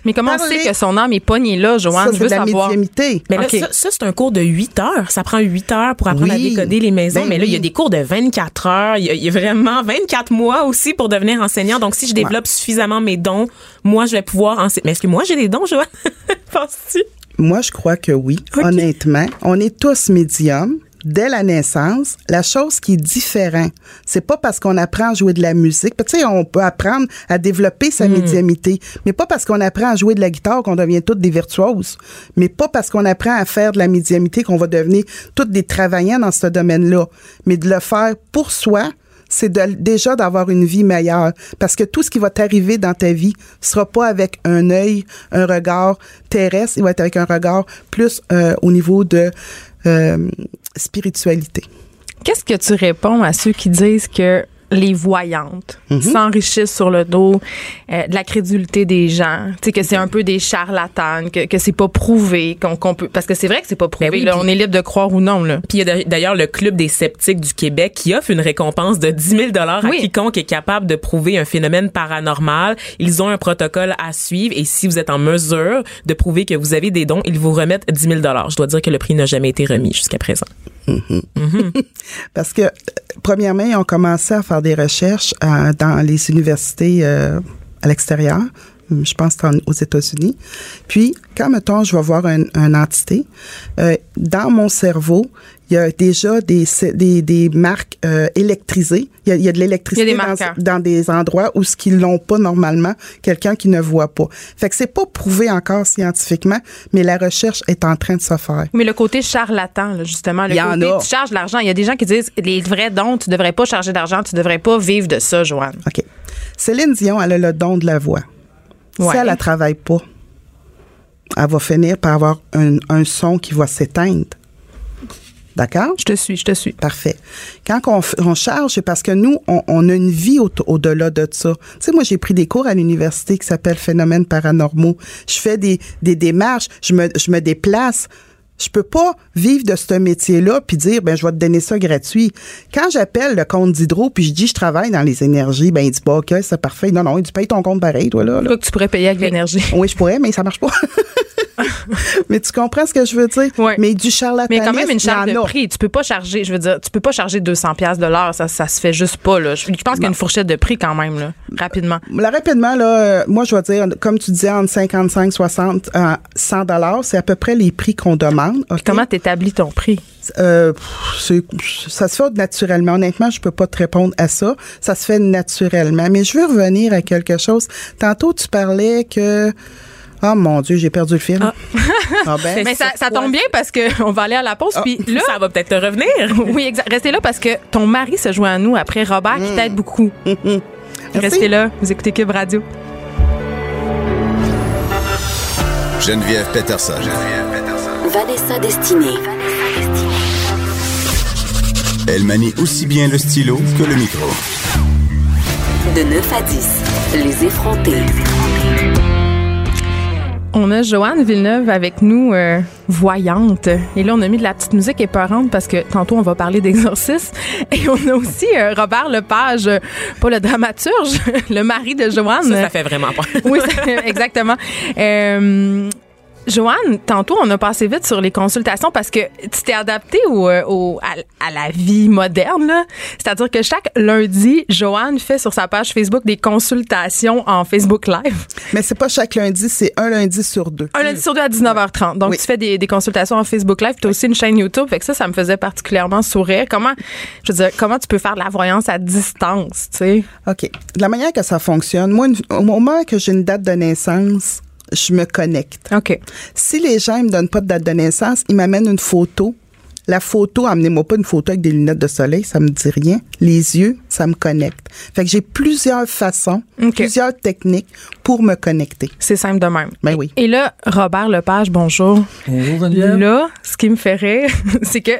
[SPEAKER 1] Mais comment on
[SPEAKER 5] parler-
[SPEAKER 1] sait que son âme est pognée là, Joanne?
[SPEAKER 5] Ça,
[SPEAKER 1] je
[SPEAKER 5] c'est
[SPEAKER 1] veux
[SPEAKER 5] de la
[SPEAKER 1] savoir.
[SPEAKER 5] médiumité.
[SPEAKER 2] Mais là, ça, ça, c'est un cours de 8 heures. Ça prend 8 heures pour apprendre
[SPEAKER 5] Oui.
[SPEAKER 2] à décoder les maisons.
[SPEAKER 5] Ben
[SPEAKER 2] mais là, il y a des cours de 24 heures. Il y, a, il y a vraiment 24 mois aussi pour devenir enseignant. Donc, si je développe suffisamment mes dons, moi, je vais pouvoir enseigner. Mais est-ce que moi, j'ai des dons, Joanne? Penses-tu?
[SPEAKER 5] Moi, je crois que oui, honnêtement. On est tous médiums. Dès la naissance, la chose qui est différente, c'est pas parce qu'on apprend à jouer de la musique. Tu sais, on peut apprendre à développer sa médiumité, mais pas parce qu'on apprend à jouer de la guitare qu'on devient toutes des virtuoses, mais pas parce qu'on apprend à faire de la médiumité qu'on va devenir toutes des travaillants dans ce domaine-là, mais de le faire pour soi, c'est déjà d'avoir une vie meilleure. Parce que tout ce qui va t'arriver dans ta vie sera pas avec un œil, un regard terrestre, il va être avec un regard plus euh, au niveau de euh, spiritualité.
[SPEAKER 1] Qu'est-ce que tu réponds à ceux qui disent que les voyantes s'enrichissent sur le dos euh, de la crédulité des gens, tu sais que c'est un peu des charlatans, que, que c'est pas prouvé, qu'on peut parce que c'est vrai que c'est pas prouvé,
[SPEAKER 2] Ben oui,
[SPEAKER 1] là, on est libre de croire ou non là.
[SPEAKER 2] Puis il y a d'ailleurs le Club des sceptiques du Québec qui offre une récompense de 10 000 à
[SPEAKER 1] Oui.
[SPEAKER 2] quiconque est capable de prouver un phénomène paranormal. Ils ont un protocole à suivre et si vous êtes en mesure de prouver que vous avez des dons, ils vous remettent 10 000 Je dois dire que le prix n'a jamais été remis jusqu'à présent.
[SPEAKER 5] Parce que, euh, premièrement, ils ont commencé à faire des recherches euh, dans les universités euh, à l'extérieur. Hum, Je pense aux États-Unis. Puis, quand, mettons, je vais voir un, une entité, dans mon cerveau, il y a déjà des, des, des marques euh, électrisées. Il y, a, il y a de l'électricité dans, des endroits où ce qu'ils l'ont pas normalement, quelqu'un qui ne voit pas. Fait que c'est pas prouvé encore scientifiquement, mais la recherche est en train de se faire.
[SPEAKER 1] Mais le côté charlatan, là, justement, le
[SPEAKER 5] Il y en
[SPEAKER 1] côté
[SPEAKER 5] a.
[SPEAKER 1] tu charges de l'argent. Il y a des gens qui disent les vrais dons, tu devrais pas charger d'argent, tu devrais pas vivre de ça, Joanne.
[SPEAKER 5] OK. Céline Dion, elle a le don de la voix.
[SPEAKER 1] Ouais.
[SPEAKER 5] Si elle ne travaille pas, elle va finir par avoir un, un son qui va s'éteindre. D'accord?
[SPEAKER 1] Je te suis, je te suis.
[SPEAKER 5] Parfait. Quand on, charge, c'est parce que nous, on, on a une vie au- au-delà de ça. Tu sais, moi, j'ai pris des cours à l'université qui s'appelle Phénomènes paranormaux. Je fais des, des démarches, je me, je me déplace. Je peux pas vivre de ce métier-là puis dire ben je vais te donner ça gratuit. Quand j'appelle le compte d'hydro puis je dis je travaille dans les énergies, ben il dit pas OK, c'est parfait. Non non, il dit paye ton compte pareil toi là.
[SPEAKER 1] que tu pourrais payer avec l'énergie.
[SPEAKER 5] Oui, je pourrais, mais ça marche pas. mais tu comprends ce que je veux dire?
[SPEAKER 1] Ouais.
[SPEAKER 5] Mais du charlatanisme,
[SPEAKER 1] Mais quand même une charge de prix, tu peux pas charger, je veux dire, tu peux pas charger 200 pièces de l'heure, ça ça se fait juste pas là. Je, je pense qu'il y a une fourchette de prix quand même là, rapidement.
[SPEAKER 5] Là, rapidement, là, euh, moi, je vais dire, comme tu disais, entre 55, 60, euh, 100 dollars, c'est à peu près les prix qu'on demande.
[SPEAKER 1] Comment t'établis ton prix?
[SPEAKER 5] Euh, ça se fait naturellement. Honnêtement, je peux pas te répondre à ça. Ça se fait naturellement. Mais je veux revenir à quelque chose. Tantôt, tu parlais que... Oh mon Dieu, j'ai perdu le fil. Ah, ben,
[SPEAKER 1] Mais ça, ça tombe bien parce que on va aller à la pause puis là
[SPEAKER 2] Ça va peut-être te revenir.
[SPEAKER 1] oui, exact. Restez là parce que ton mari se joint à nous après Robert qui t'aide beaucoup. Restez là, vous écoutez Cube Radio.
[SPEAKER 3] Geneviève Peterson.
[SPEAKER 4] Vanessa Destinée.
[SPEAKER 3] Elle manie aussi bien le stylo que le micro.
[SPEAKER 4] De 9 à 10, les effrontés.
[SPEAKER 1] On a Joanne Villeneuve avec nous, euh, voyante. Et là, on a mis de la petite musique épeurante parce que tantôt, on va parler d'exorcisme. Et on a aussi euh, Robert Lepage, euh, pas le dramaturge, le mari de Joanne.
[SPEAKER 2] Ça, ça fait vraiment peur.
[SPEAKER 1] oui, ça- exactement. Joanne, tantôt, on a passé vite sur les consultations parce que tu t'es adapté au, euh, au- à, à la vie moderne. là. C'est-à-dire que chaque lundi, Joanne fait sur sa page Facebook des consultations en Facebook Live.
[SPEAKER 5] Mais c'est pas chaque lundi, c'est un lundi sur deux.
[SPEAKER 1] Un lundi sur deux à 19h30. Donc,
[SPEAKER 5] Oui.
[SPEAKER 1] tu fais des, des consultations en Facebook Live. Tu as aussi une chaîne YouTube. Fait que ça, ça me faisait particulièrement sourire. Comment, je veux dire, comment tu peux faire de la voyance à distance, tu sais?
[SPEAKER 5] OK. De la manière que ça fonctionne, moi, une- au moment que j'ai une date de naissance, je me connecte.
[SPEAKER 1] OK.
[SPEAKER 5] Si les gens ne me donnent pas de date de naissance, ils m'amènent une photo. La photo, amenez-moi pas une photo avec des lunettes de soleil, ça me dit rien. Les yeux, ça me connecte. Fait que j'ai plusieurs façons, plusieurs techniques pour me connecter.
[SPEAKER 1] C'est simple de même.
[SPEAKER 5] Ben oui.
[SPEAKER 1] Et là, Robert Lepage, bonjour.
[SPEAKER 6] Bonjour Geneviève.
[SPEAKER 1] Là, ce qui me fait rire, c'est que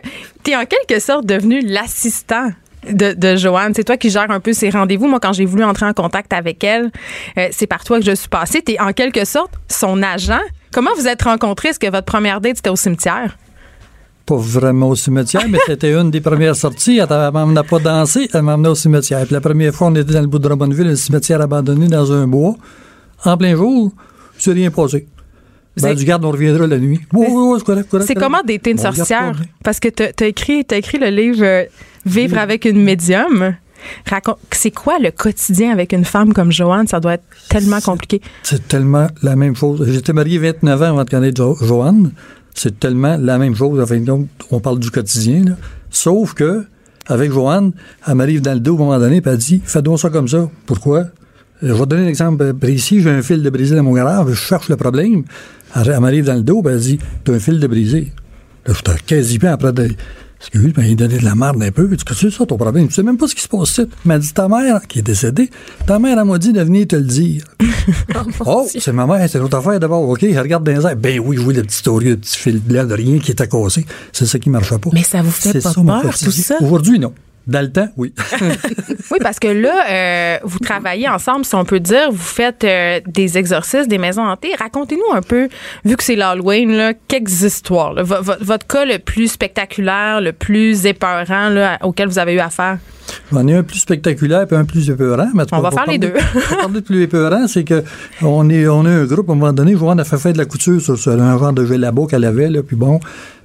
[SPEAKER 1] tu es en quelque sorte devenu l'assistant. De, de Joanne, c'est toi qui gères un peu ses rendez-vous. Moi, quand j'ai voulu entrer en contact avec elle, euh, c'est par toi que je suis passée. Tu es en quelque sorte son agent. Comment vous êtes rencontrés? Est-ce que votre première date, c'était au cimetière?
[SPEAKER 6] Pas vraiment au cimetière, mais c'était une des premières sorties. Elle m'emmenait pas danser, elle m'emmenait au cimetière. Puis la première fois, on était dans le bout de Drummondville, un cimetière abandonné dans un bois. En plein jour, c'est rien passé. Ben, du garde, on reviendra la nuit. C'est
[SPEAKER 1] comment dater une sorcière? Parce que tu as écrit, t'as écrit le livre Vivre avec une médium. Raconte, c'est quoi le quotidien avec une femme comme Joanne? Ça doit être tellement compliqué.
[SPEAKER 6] C'est tellement la même chose. J'étais marié 29 ans avant de connaître Jo- Joanne. C'est tellement la même chose. En fin de compte, on parle du quotidien. là. Sauf que, avec Joanne, elle m'arrive dans le dos à un moment donné, puis elle dit Fais donc ça comme ça. Pourquoi Je vais te donner un exemple précis. J'ai un fil de brisé dans mon garage, je cherche le problème. Elle, m'arrive dans le dos, puis elle dit Tu as un fil de brisé. Là, j'étais quasi bien après de. Parce que lui, ben, il donnait de la merde un peu. Puis, que c'est ça ton problème? Tu sais même pas ce qui se passe ici. M'a dit, ta mère, qui est décédée, ta mère, elle m'a dit de venir te le dire. Oh, c'est ma mère, c'est notre affaire d'abord. OK, elle regarde dans les airs. Ben oui, je vois le petit story, le petit fil blanc de rien qui était cassé. C'est ça qui marchait pas.
[SPEAKER 2] Mais ça vous fait pas
[SPEAKER 6] ça,
[SPEAKER 2] peur, tout ça?
[SPEAKER 6] Aujourd'hui, non. Dans le temps, oui.
[SPEAKER 1] Oui, parce que là, euh, vous travaillez ensemble, si on peut dire. Vous faites euh, des exorcismes, des maisons hantées. Racontez-nous un peu, vu que c'est l'Halloween, là, quelques histoires. là. Vo- vo- votre cas le plus spectaculaire, le plus épeurant là, auquel vous avez eu affaire?
[SPEAKER 6] J'en ai un plus spectaculaire et un plus épeurant. Mais
[SPEAKER 1] On
[SPEAKER 6] cas,
[SPEAKER 1] va faire les
[SPEAKER 6] parler-
[SPEAKER 1] deux.
[SPEAKER 6] parler de plus épeurant, c'est que on est, on est un groupe, à un moment donné, Joanne a fait faire de la couture sur, sur un genre de là qu'elle avait, là, puis bon.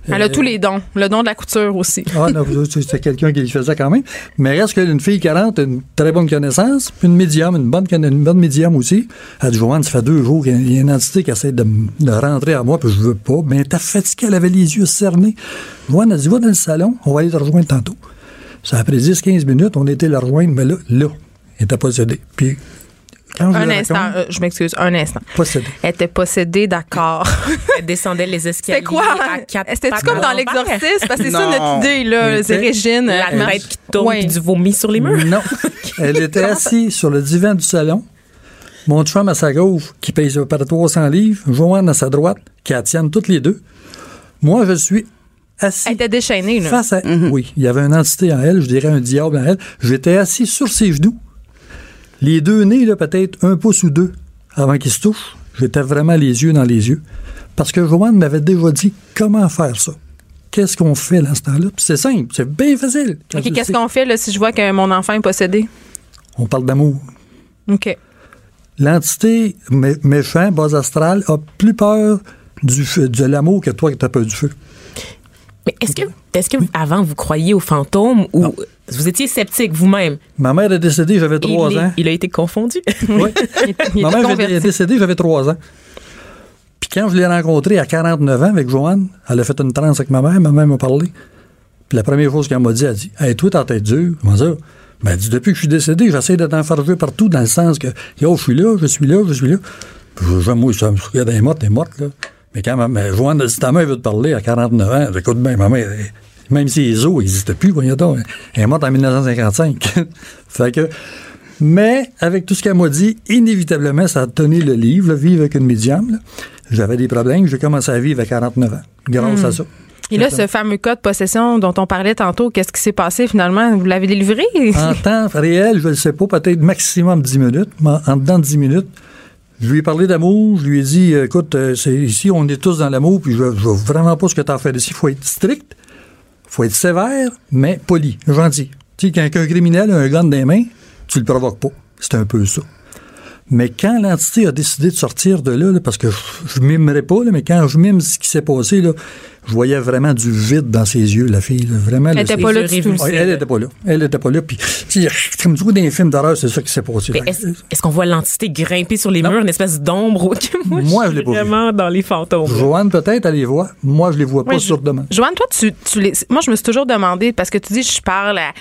[SPEAKER 1] Elle a tous les dons. Le don de la couture aussi.
[SPEAKER 6] Ah, non, c'était quelqu'un qui le faisait quand même. Mais reste qu'une fille 40 a une très bonne connaissance, puis une médium, une bonne, une bonne médium aussi. Elle dit, Joanne, ça fait deux jours qu'il y a une entité qui essaie de, rentrer à moi, puis je veux pas. Mais t'as fatiguée, elle avait les yeux cernés. Joanne a dit, va dans le salon, on va aller te rejoindre tantôt. Ça a pris 10-15 minutes, on était la rejoindre, mais là, là, elle était possédée. Puis, quand
[SPEAKER 1] Un instant, euh, je m'excuse, un instant.
[SPEAKER 6] possédée.
[SPEAKER 1] Elle était possédée, d'accord.
[SPEAKER 2] Elle descendait les escaliers.
[SPEAKER 1] C'est quoi?
[SPEAKER 2] à quatre
[SPEAKER 1] C'était
[SPEAKER 2] pattes
[SPEAKER 1] comme dans
[SPEAKER 2] l'envers.
[SPEAKER 1] l'exorcisme? Parce que c'est ça notre idée, là. C'est Régine.
[SPEAKER 2] La
[SPEAKER 1] euh,
[SPEAKER 2] tête qui tourne
[SPEAKER 1] Ouais.
[SPEAKER 2] puis du vomi sur les murs?
[SPEAKER 6] Non. Elle était assise sur le divan du salon. Mon chum à sa gauche, qui pèse près 300 livres. Joanne à sa droite, qui la tiennent toutes les deux. Moi, je suis assis.
[SPEAKER 1] Elle était déchaînée, là.
[SPEAKER 6] Face à. Oui, il y avait une entité en elle, je dirais un diable en elle. J'étais assis sur ses genoux. Les deux nez, là, peut-être un pouce ou deux avant qu'ils se touchent. J'étais vraiment les yeux dans les yeux. Parce que Joanne m'avait déjà dit comment faire ça. Qu'est-ce qu'on fait dans ce temps-là? Puis c'est simple, c'est bien facile.
[SPEAKER 1] OK, qu'est-ce qu'on fait là, si je vois que mon enfant est possédé?
[SPEAKER 6] On parle d'amour.
[SPEAKER 1] OK.
[SPEAKER 6] L'entité mé- méchant, bas astral, a plus peur du feu, de l'amour que toi qui as peur du feu.
[SPEAKER 2] Mais est-ce que, est-ce que avant vous croyiez aux fantômes ou vous étiez sceptique vous-même?
[SPEAKER 6] Ma mère est décédée, j'avais trois
[SPEAKER 2] il, est-
[SPEAKER 6] ans.
[SPEAKER 2] il a été confondu.
[SPEAKER 6] Oui.
[SPEAKER 1] Il,
[SPEAKER 6] Ma mère est décédée, j'avais trois ans. Puis quand je l'ai rencontrée à 49 ans avec Joanne, elle a fait une transe avec ma mère, ma mère m'a parlé. Puis la première chose qu'elle m'a dit, elle dit Hey, toi, t'as tête dure. Comment ça? Ben, elle dit Depuis que je suis décédé, j'essaie d'être enfargé partout dans le sens que Yo, je suis là, je suis là, je suis là. Puis je, moi, ça me regarde, elle est morte, elle est morte, là. Mais quand ma, ma- Joanne a dit Ta mère veut te parler à 49 ans, écoute bien, ma mère, même si les os n'existaient plus, voyons donc, elle est morte en 1955. fait que. Mais, avec tout ce qu'elle m'a dit, inévitablement, ça a tenu le livre, là, Vivre avec une médium. J'avais des problèmes, j'ai commencé à vivre à 49 ans, grâce à ça.
[SPEAKER 1] Et là, ce fameux cas de possession dont on parlait tantôt, qu'est-ce qui s'est passé finalement? Vous l'avez délivré?
[SPEAKER 6] En temps réel, je ne sais pas, peut-être maximum 10 minutes, mais en dedans de 10 minutes, je lui ai parlé d'amour, je lui ai dit, écoute, euh, c'est, ici, on est tous dans l'amour, puis je ne vois vraiment pas ce que tu as fait ici. Il faut être strict, faut être sévère, mais poli, gentil. Tu sais, quand un criminel a un gun dans mains, tu le provoques pas. C'est un peu ça. Mais quand l'entité a décidé de sortir de là, parce que je ne mimerai pas, mais quand je mime ce qui s'est passé, là, je voyais vraiment du vide dans ses yeux, la fille. là. Vraiment,
[SPEAKER 1] Elle
[SPEAKER 6] là,
[SPEAKER 1] était
[SPEAKER 6] c'est-
[SPEAKER 1] pas là
[SPEAKER 2] yeux
[SPEAKER 1] du tout.
[SPEAKER 6] elle était pas là. Elle était pas là. Puis, tu sais, comme du coup, dans les films d'horreur, c'est ça qui s'est passé.
[SPEAKER 2] Est-ce qu'on voit l'entité grimper sur les murs, une espèce d'ombre? Moi,
[SPEAKER 6] Moi,
[SPEAKER 2] je
[SPEAKER 6] je l'ai pas vu.
[SPEAKER 2] vraiment dans les fantômes.
[SPEAKER 6] Joanne, peut-être, elle les voit. Moi, je les vois pas
[SPEAKER 1] je-
[SPEAKER 6] sur.
[SPEAKER 1] Joanne, toi, tu, tu les. Moi, je me suis toujours demandé, parce que tu dis, je parle à,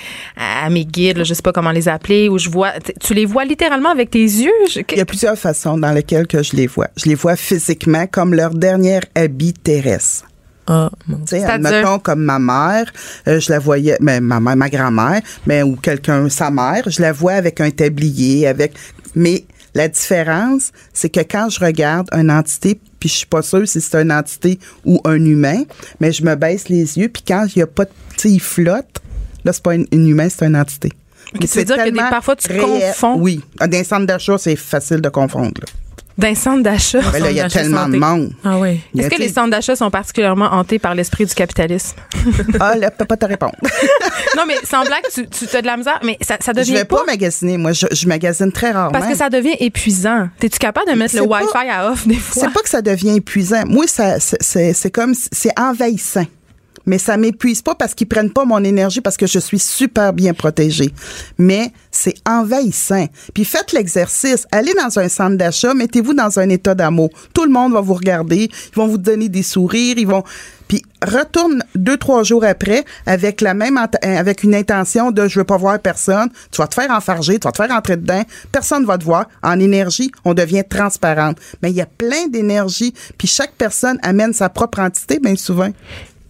[SPEAKER 1] à mes guides, là, je sais pas comment les appeler, ou je vois. Tu les vois littéralement avec tes yeux? Je-
[SPEAKER 5] Il y a plusieurs façons dans lesquelles que je les vois. Je les vois physiquement comme leur dernier habit terrestre.
[SPEAKER 2] Ah, mon Dieu.
[SPEAKER 5] Admettons comme ma mère, euh, je la voyais, mais ma mère, ma grand-mère, mais ou quelqu'un, sa mère, je la vois avec un tablier, avec. Mais la différence, c'est que quand je regarde une entité, puis je suis pas sûre si c'est une entité ou un humain, mais je me baisse les yeux, puis quand il y a pas, de- tu sais, il flotte, là c'est pas une, une humain, c'est une entité. Mais
[SPEAKER 1] tu veux dire que des- parfois, tu
[SPEAKER 5] réel-
[SPEAKER 1] confonds?
[SPEAKER 5] Oui, dans les centres d'achat, c'est facile de confondre. Là.
[SPEAKER 1] D'un centre d'achat.
[SPEAKER 5] Mais là, il y a tellement de monde.
[SPEAKER 2] Ah oui.
[SPEAKER 1] Est-ce que les centres d'achat sont particulièrement hantés par l'esprit du capitalisme?
[SPEAKER 5] Ah, là, je peux pas te répondre.
[SPEAKER 1] non, mais sans blague, tu, tu as de la misère, mais ça, ça
[SPEAKER 5] je
[SPEAKER 1] devient
[SPEAKER 5] vais
[SPEAKER 1] pas.
[SPEAKER 5] pas magasiner. Moi, je, je magasine très rarement.
[SPEAKER 1] parce que ça devient épuisant. T'es-tu capable de mettre le
[SPEAKER 5] pas-
[SPEAKER 1] Wi-Fi à off des fois?
[SPEAKER 5] C'est pas que ça devient épuisant. Moi, ça, c'est- c'est c'est comme, si- c'est envahissant. Mais ça m'épuise pas parce qu'ils prennent pas mon énergie parce que je suis super bien protégée. Mais c'est envahissant. Puis faites l'exercice. Allez dans un centre d'achat, mettez-vous dans un état d'amour. Tout le monde va vous regarder. Ils vont vous donner des sourires. Ils vont. Puis retourne deux trois jours après avec la même euh, avec une intention de je veux pas voir personne. Tu vas te faire enfarger, tu vas te faire entrer dedans. Personne va te voir. En énergie, on devient transparente. Mais il y a plein d'énergie. Puis chaque personne amène sa propre entité, bien souvent.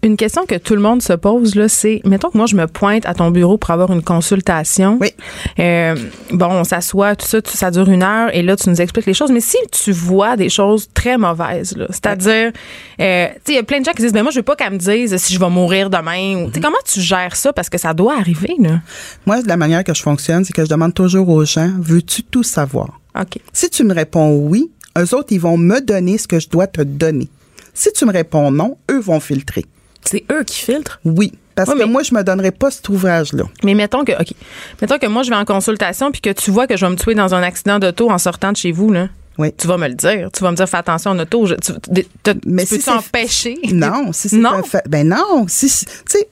[SPEAKER 1] Une question que tout le monde se pose, là, c'est, mettons que moi, je me pointe à ton bureau pour avoir une consultation.
[SPEAKER 5] Oui.
[SPEAKER 1] Euh, bon, on s'assoit, tout ça, tout- ça dure une heure, et là, tu nous expliques les choses. Mais si tu vois des choses très mauvaises, là, c'est-à-dire, euh, tu sais, il y a plein de gens qui disent, ben moi, je veux pas qu'elle me dise si je vais mourir demain. Tu sais, Comment tu gères ça? Parce que ça doit arriver, là.
[SPEAKER 5] Moi, de la manière que je fonctionne, c'est que je demande toujours aux gens, veux-tu tout savoir?
[SPEAKER 1] OK.
[SPEAKER 5] Si tu me réponds oui, eux autres, ils vont me donner ce que je dois te donner. Si tu me réponds non, eux vont filtrer.
[SPEAKER 2] C'est eux qui filtrent?
[SPEAKER 5] Oui. Parce que
[SPEAKER 1] mais-
[SPEAKER 5] moi, je me donnerai pas cet ouvrage-là.
[SPEAKER 1] Mais mettons que, OK. Mettons que moi, je vais en consultation puis que tu vois que je vais me tuer dans un accident d'auto en sortant de chez vous, là.
[SPEAKER 5] Oui.
[SPEAKER 1] Tu vas me le dire. Tu vas me dire, fais attention en auto. Je- tu,
[SPEAKER 5] Mais
[SPEAKER 1] tu
[SPEAKER 5] si
[SPEAKER 1] peux-tu
[SPEAKER 5] c'est-
[SPEAKER 1] empêcher?
[SPEAKER 5] Non, si c'est
[SPEAKER 1] Non.
[SPEAKER 5] un fait. Ben non, si, si- tu sais,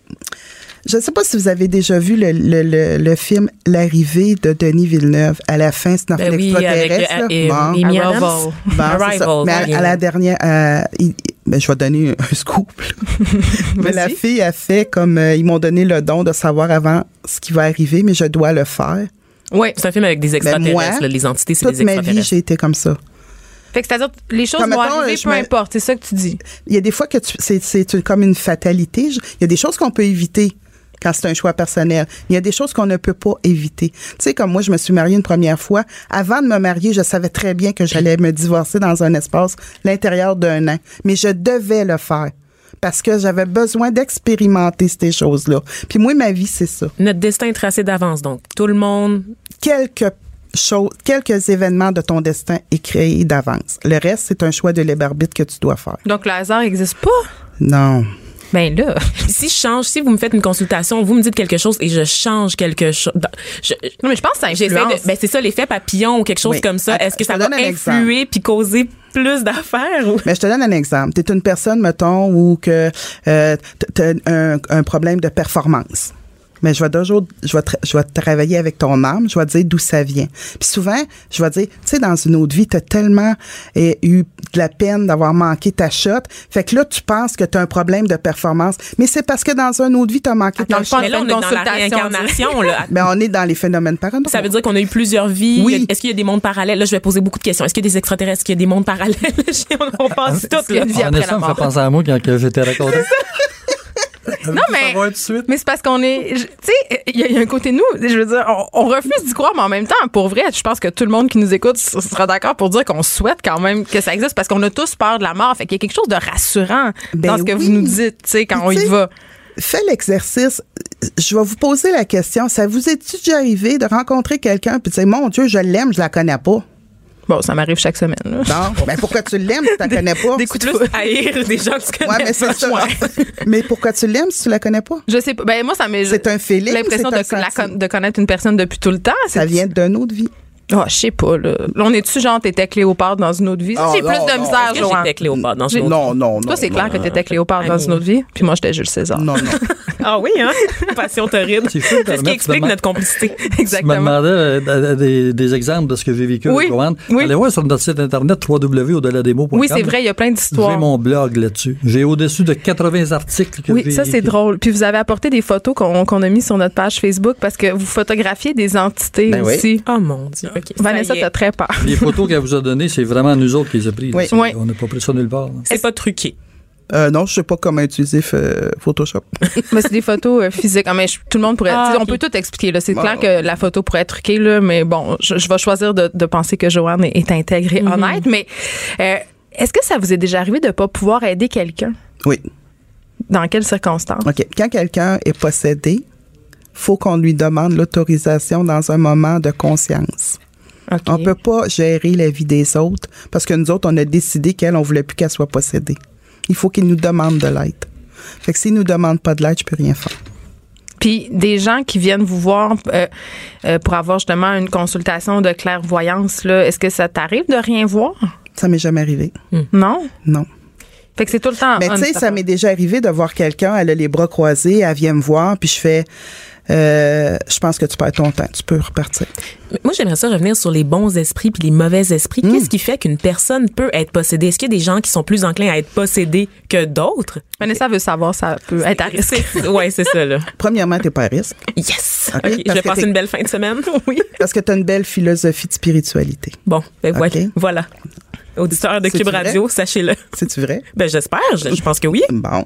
[SPEAKER 5] je ne sais pas si vous avez déjà vu le, le, le, le film L'arrivée de Denis Villeneuve. À la fin, c'est un
[SPEAKER 2] Ben oui,
[SPEAKER 5] extraterrestre.
[SPEAKER 2] avec,
[SPEAKER 5] là.
[SPEAKER 2] euh,
[SPEAKER 5] Bon.
[SPEAKER 2] Amy
[SPEAKER 1] Arrival.
[SPEAKER 2] Adams.
[SPEAKER 5] Bon.
[SPEAKER 2] Arrival.
[SPEAKER 5] Mais à, la dernière, euh, il- ben, je vais donner un scoop. mais la fille a fait comme euh, ils m'ont donné le don de savoir avant ce qui va arriver, mais je dois le faire.
[SPEAKER 1] Oui.
[SPEAKER 2] C'est un film avec des extraterrestres.
[SPEAKER 5] Ben, moi,
[SPEAKER 2] là, les entités, c'est
[SPEAKER 5] Toute
[SPEAKER 2] des
[SPEAKER 5] ma vie,
[SPEAKER 2] extraterrestres.
[SPEAKER 5] j'ai été comme ça.
[SPEAKER 1] Fait que c'est-à-dire, les choses
[SPEAKER 5] Comme
[SPEAKER 1] vont
[SPEAKER 5] mettons,
[SPEAKER 1] arriver,
[SPEAKER 5] je
[SPEAKER 1] peu
[SPEAKER 5] me-
[SPEAKER 1] importe. C'est ça que tu dis.
[SPEAKER 5] Il y a des fois que c'est, comme une fatalité. Je- Il y a des choses qu'on peut éviter quand c'est un choix personnel. Il y a des choses qu'on ne peut pas éviter. Tu sais, comme moi, je me suis mariée une première fois. Avant de me marier, je savais très bien que j'allais me divorcer dans un espace l'intérieur d'un an. Mais je devais le faire. Parce que j'avais besoin d'expérimenter ces choses-là. Puis moi, ma vie, c'est ça.
[SPEAKER 2] Notre destin est tracé d'avance, donc. Tout le monde.
[SPEAKER 5] Quelques choses, quelques événements de ton destin est créé d'avance. Le reste, c'est un choix de libre arbitre que tu dois faire.
[SPEAKER 1] Donc, le hasard n'existe pas?
[SPEAKER 5] Non.
[SPEAKER 1] Ben là.
[SPEAKER 2] Si je change, si vous me faites une consultation, vous me dites quelque chose et je change quelque chose.
[SPEAKER 1] Non, mais je pense que ça influence.
[SPEAKER 2] de, ben c'est ça l'effet papillon ou quelque chose
[SPEAKER 5] Oui.
[SPEAKER 2] comme ça.
[SPEAKER 5] Attends,
[SPEAKER 2] Est-ce que ça va influer puis causer plus d'affaires ou?
[SPEAKER 5] Mais je te donne un exemple. Tu es une personne, mettons, où que euh, tu as un, un problème de performance. Mais je vais toujours, je vais, tra- je vais travailler avec ton âme, je vais te dire d'où ça vient. Puis souvent, je vais dire, tu sais, dans une autre vie, tu as tellement eh, eu de la peine d'avoir manqué ta shot. Fait que là, tu penses que tu as un problème de performance. Mais c'est parce que dans une autre vie, tu as manqué
[SPEAKER 1] Dans
[SPEAKER 5] ta shot.
[SPEAKER 2] Mais là, on
[SPEAKER 1] une
[SPEAKER 2] est dans la
[SPEAKER 1] consultation,
[SPEAKER 2] réincarnation. Là.
[SPEAKER 5] Mais on est dans les phénomènes paranormaux.
[SPEAKER 2] Ça veut dire qu'on a eu plusieurs vies.
[SPEAKER 5] Oui.
[SPEAKER 2] Est-ce qu'il y a des mondes parallèles? Là, je vais poser beaucoup de questions. Est-ce qu'il y a des extraterrestres? Est-ce qu'il y a des mondes parallèles? on pense tout.
[SPEAKER 1] qu'il y a une vie après
[SPEAKER 6] Honnêtement,
[SPEAKER 1] la
[SPEAKER 6] ça me fait
[SPEAKER 1] mort.
[SPEAKER 6] penser à moi quand j'étais raconté.
[SPEAKER 1] Non, mais, mais c'est parce qu'on est. Tu sais, il y, a- il y a un côté de nous, je veux dire, on, on refuse d'y croire, mais en même temps, pour vrai, je pense que tout le monde qui nous écoute sera d'accord pour dire qu'on souhaite quand même que ça existe parce qu'on a tous peur de la mort. Fait qu'il y a quelque chose de rassurant
[SPEAKER 5] Ben
[SPEAKER 1] dans ce que
[SPEAKER 5] oui.
[SPEAKER 1] vous nous dites, tu sais, quand on y va.
[SPEAKER 5] Fais l'exercice. Je vais vous poser la question. Ça vous est-il déjà arrivé de rencontrer quelqu'un puis de dire, mon Dieu, je l'aime, je la connais pas?
[SPEAKER 1] Bon, ça m'arrive chaque semaine. là.
[SPEAKER 5] Non. ben pourquoi tu l'aimes si tu la connais pas?
[SPEAKER 1] Des coups de
[SPEAKER 2] Plus haïr des gens que tu connais
[SPEAKER 5] Ouais, mais c'est
[SPEAKER 2] pas.
[SPEAKER 5] ça. Mais pourquoi tu l'aimes si tu la connais pas?
[SPEAKER 1] Je sais pas. Ben, moi, ça m'est.
[SPEAKER 5] C'est un feeling,
[SPEAKER 1] L'impression de, la connaître une personne depuis tout le temps.
[SPEAKER 5] Ça vient d'une autre vie.
[SPEAKER 1] Oh, je sais pas, là. On est-tu genre, t'étais Cléopâtre dans une autre vie?
[SPEAKER 5] Oh,
[SPEAKER 1] J'ai plus de
[SPEAKER 5] non.
[SPEAKER 1] misère, Joanne?
[SPEAKER 2] J'étais Cléopâtre dans une autre
[SPEAKER 5] Non, non, non.
[SPEAKER 1] Toi, c'est
[SPEAKER 5] non,
[SPEAKER 1] clair que t'étais Cléopâtre dans une autre vie, puis moi, j'étais Jules César.
[SPEAKER 5] Non, non.
[SPEAKER 2] Ah oui, hein? Passion torride.
[SPEAKER 6] C'est fou de
[SPEAKER 2] C'est ce qui explique notre complicité.
[SPEAKER 6] Tu me
[SPEAKER 1] Exactement.
[SPEAKER 6] demandais euh, des, des exemples de ce que j'ai vécu
[SPEAKER 1] Oui, oui.
[SPEAKER 6] Allez voir sur notre site internet www.au-delà-des-mots.com.
[SPEAKER 1] Oui, c'est vrai, il y a plein
[SPEAKER 6] J'ai
[SPEAKER 1] d'histoires.
[SPEAKER 6] mon blog là-dessus. J'ai au-dessus de 80 articles que
[SPEAKER 1] Oui,
[SPEAKER 6] j'ai
[SPEAKER 1] ça c'est drôle. Puis vous avez apporté des photos qu'on qu'on a mis sur notre page Facebook parce que vous photographiez des entités
[SPEAKER 5] Ben oui.
[SPEAKER 1] aussi.
[SPEAKER 2] Oh mon Dieu. OK. ça
[SPEAKER 1] Vanessa, t'as très peur.
[SPEAKER 6] Les photos qu'elle vous a données, c'est vraiment nous autres qui les a prises.
[SPEAKER 5] Oui.
[SPEAKER 1] Oui.
[SPEAKER 6] On n'a pas pris ça nulle part. là.
[SPEAKER 2] C'est pas truqué.
[SPEAKER 5] Euh, non, je sais pas comment utiliser euh, Photoshop.
[SPEAKER 1] mais c'est des photos euh, physiques. Ah, mais je- tout le monde pourrait.
[SPEAKER 2] Ah,
[SPEAKER 1] On peut tout expliquer. là. C'est
[SPEAKER 5] Bon.
[SPEAKER 1] clair que la photo pourrait être truquée, là, mais bon, je, je vais choisir de, de penser que Joanne est, est intègre et honnête. Mais euh, est-ce que ça vous est déjà arrivé de ne pas pouvoir aider quelqu'un?
[SPEAKER 5] Oui.
[SPEAKER 1] Dans quelles circonstances?
[SPEAKER 5] OK. Quand quelqu'un est possédé, faut qu'on lui demande l'autorisation dans un moment de conscience.
[SPEAKER 1] OK.
[SPEAKER 5] On peut pas gérer la vie des autres parce que nous autres, on a décidé qu'elle, on voulait plus qu'elle soit possédée. Il faut qu'il nous demande de l'aide. Fait que s'il nous demande pas de l'aide, je peux rien faire.
[SPEAKER 1] Puis des gens qui viennent vous voir euh, euh, pour avoir justement une consultation de clairvoyance, là, est-ce que ça t'arrive de rien voir?
[SPEAKER 5] Ça m'est jamais arrivé.
[SPEAKER 1] Non?
[SPEAKER 5] Non.
[SPEAKER 1] Fait que c'est tout le temps.
[SPEAKER 5] Mais tu sais, ça m'est déjà arrivé de voir quelqu'un, elle a les bras croisés, elle vient me voir, puis je fais, euh, je pense que tu perds ton temps, tu peux repartir.
[SPEAKER 2] Mais Moi, j'aimerais ça revenir sur les bons esprits puis les mauvais esprits.
[SPEAKER 1] Hmm.
[SPEAKER 2] Qu'est-ce qui fait qu'une personne peut être possédée? Est-ce qu'il y a des gens qui sont plus enclins à être possédés que d'autres?
[SPEAKER 1] Vanessa veut savoir, ça peut être à risque.
[SPEAKER 2] Oui, c'est ça, là.
[SPEAKER 5] Premièrement, t'es pas à risque
[SPEAKER 2] Yes! Je vais passer une belle fin de semaine.
[SPEAKER 1] oui.
[SPEAKER 5] parce que tu as une belle philosophie de spiritualité.
[SPEAKER 2] Bon, ben voilà. Auditeur de Cube? Radio, sachez-le.
[SPEAKER 5] C'est-tu vrai?
[SPEAKER 2] Ben j'espère, je, je pense que oui.
[SPEAKER 5] Bon.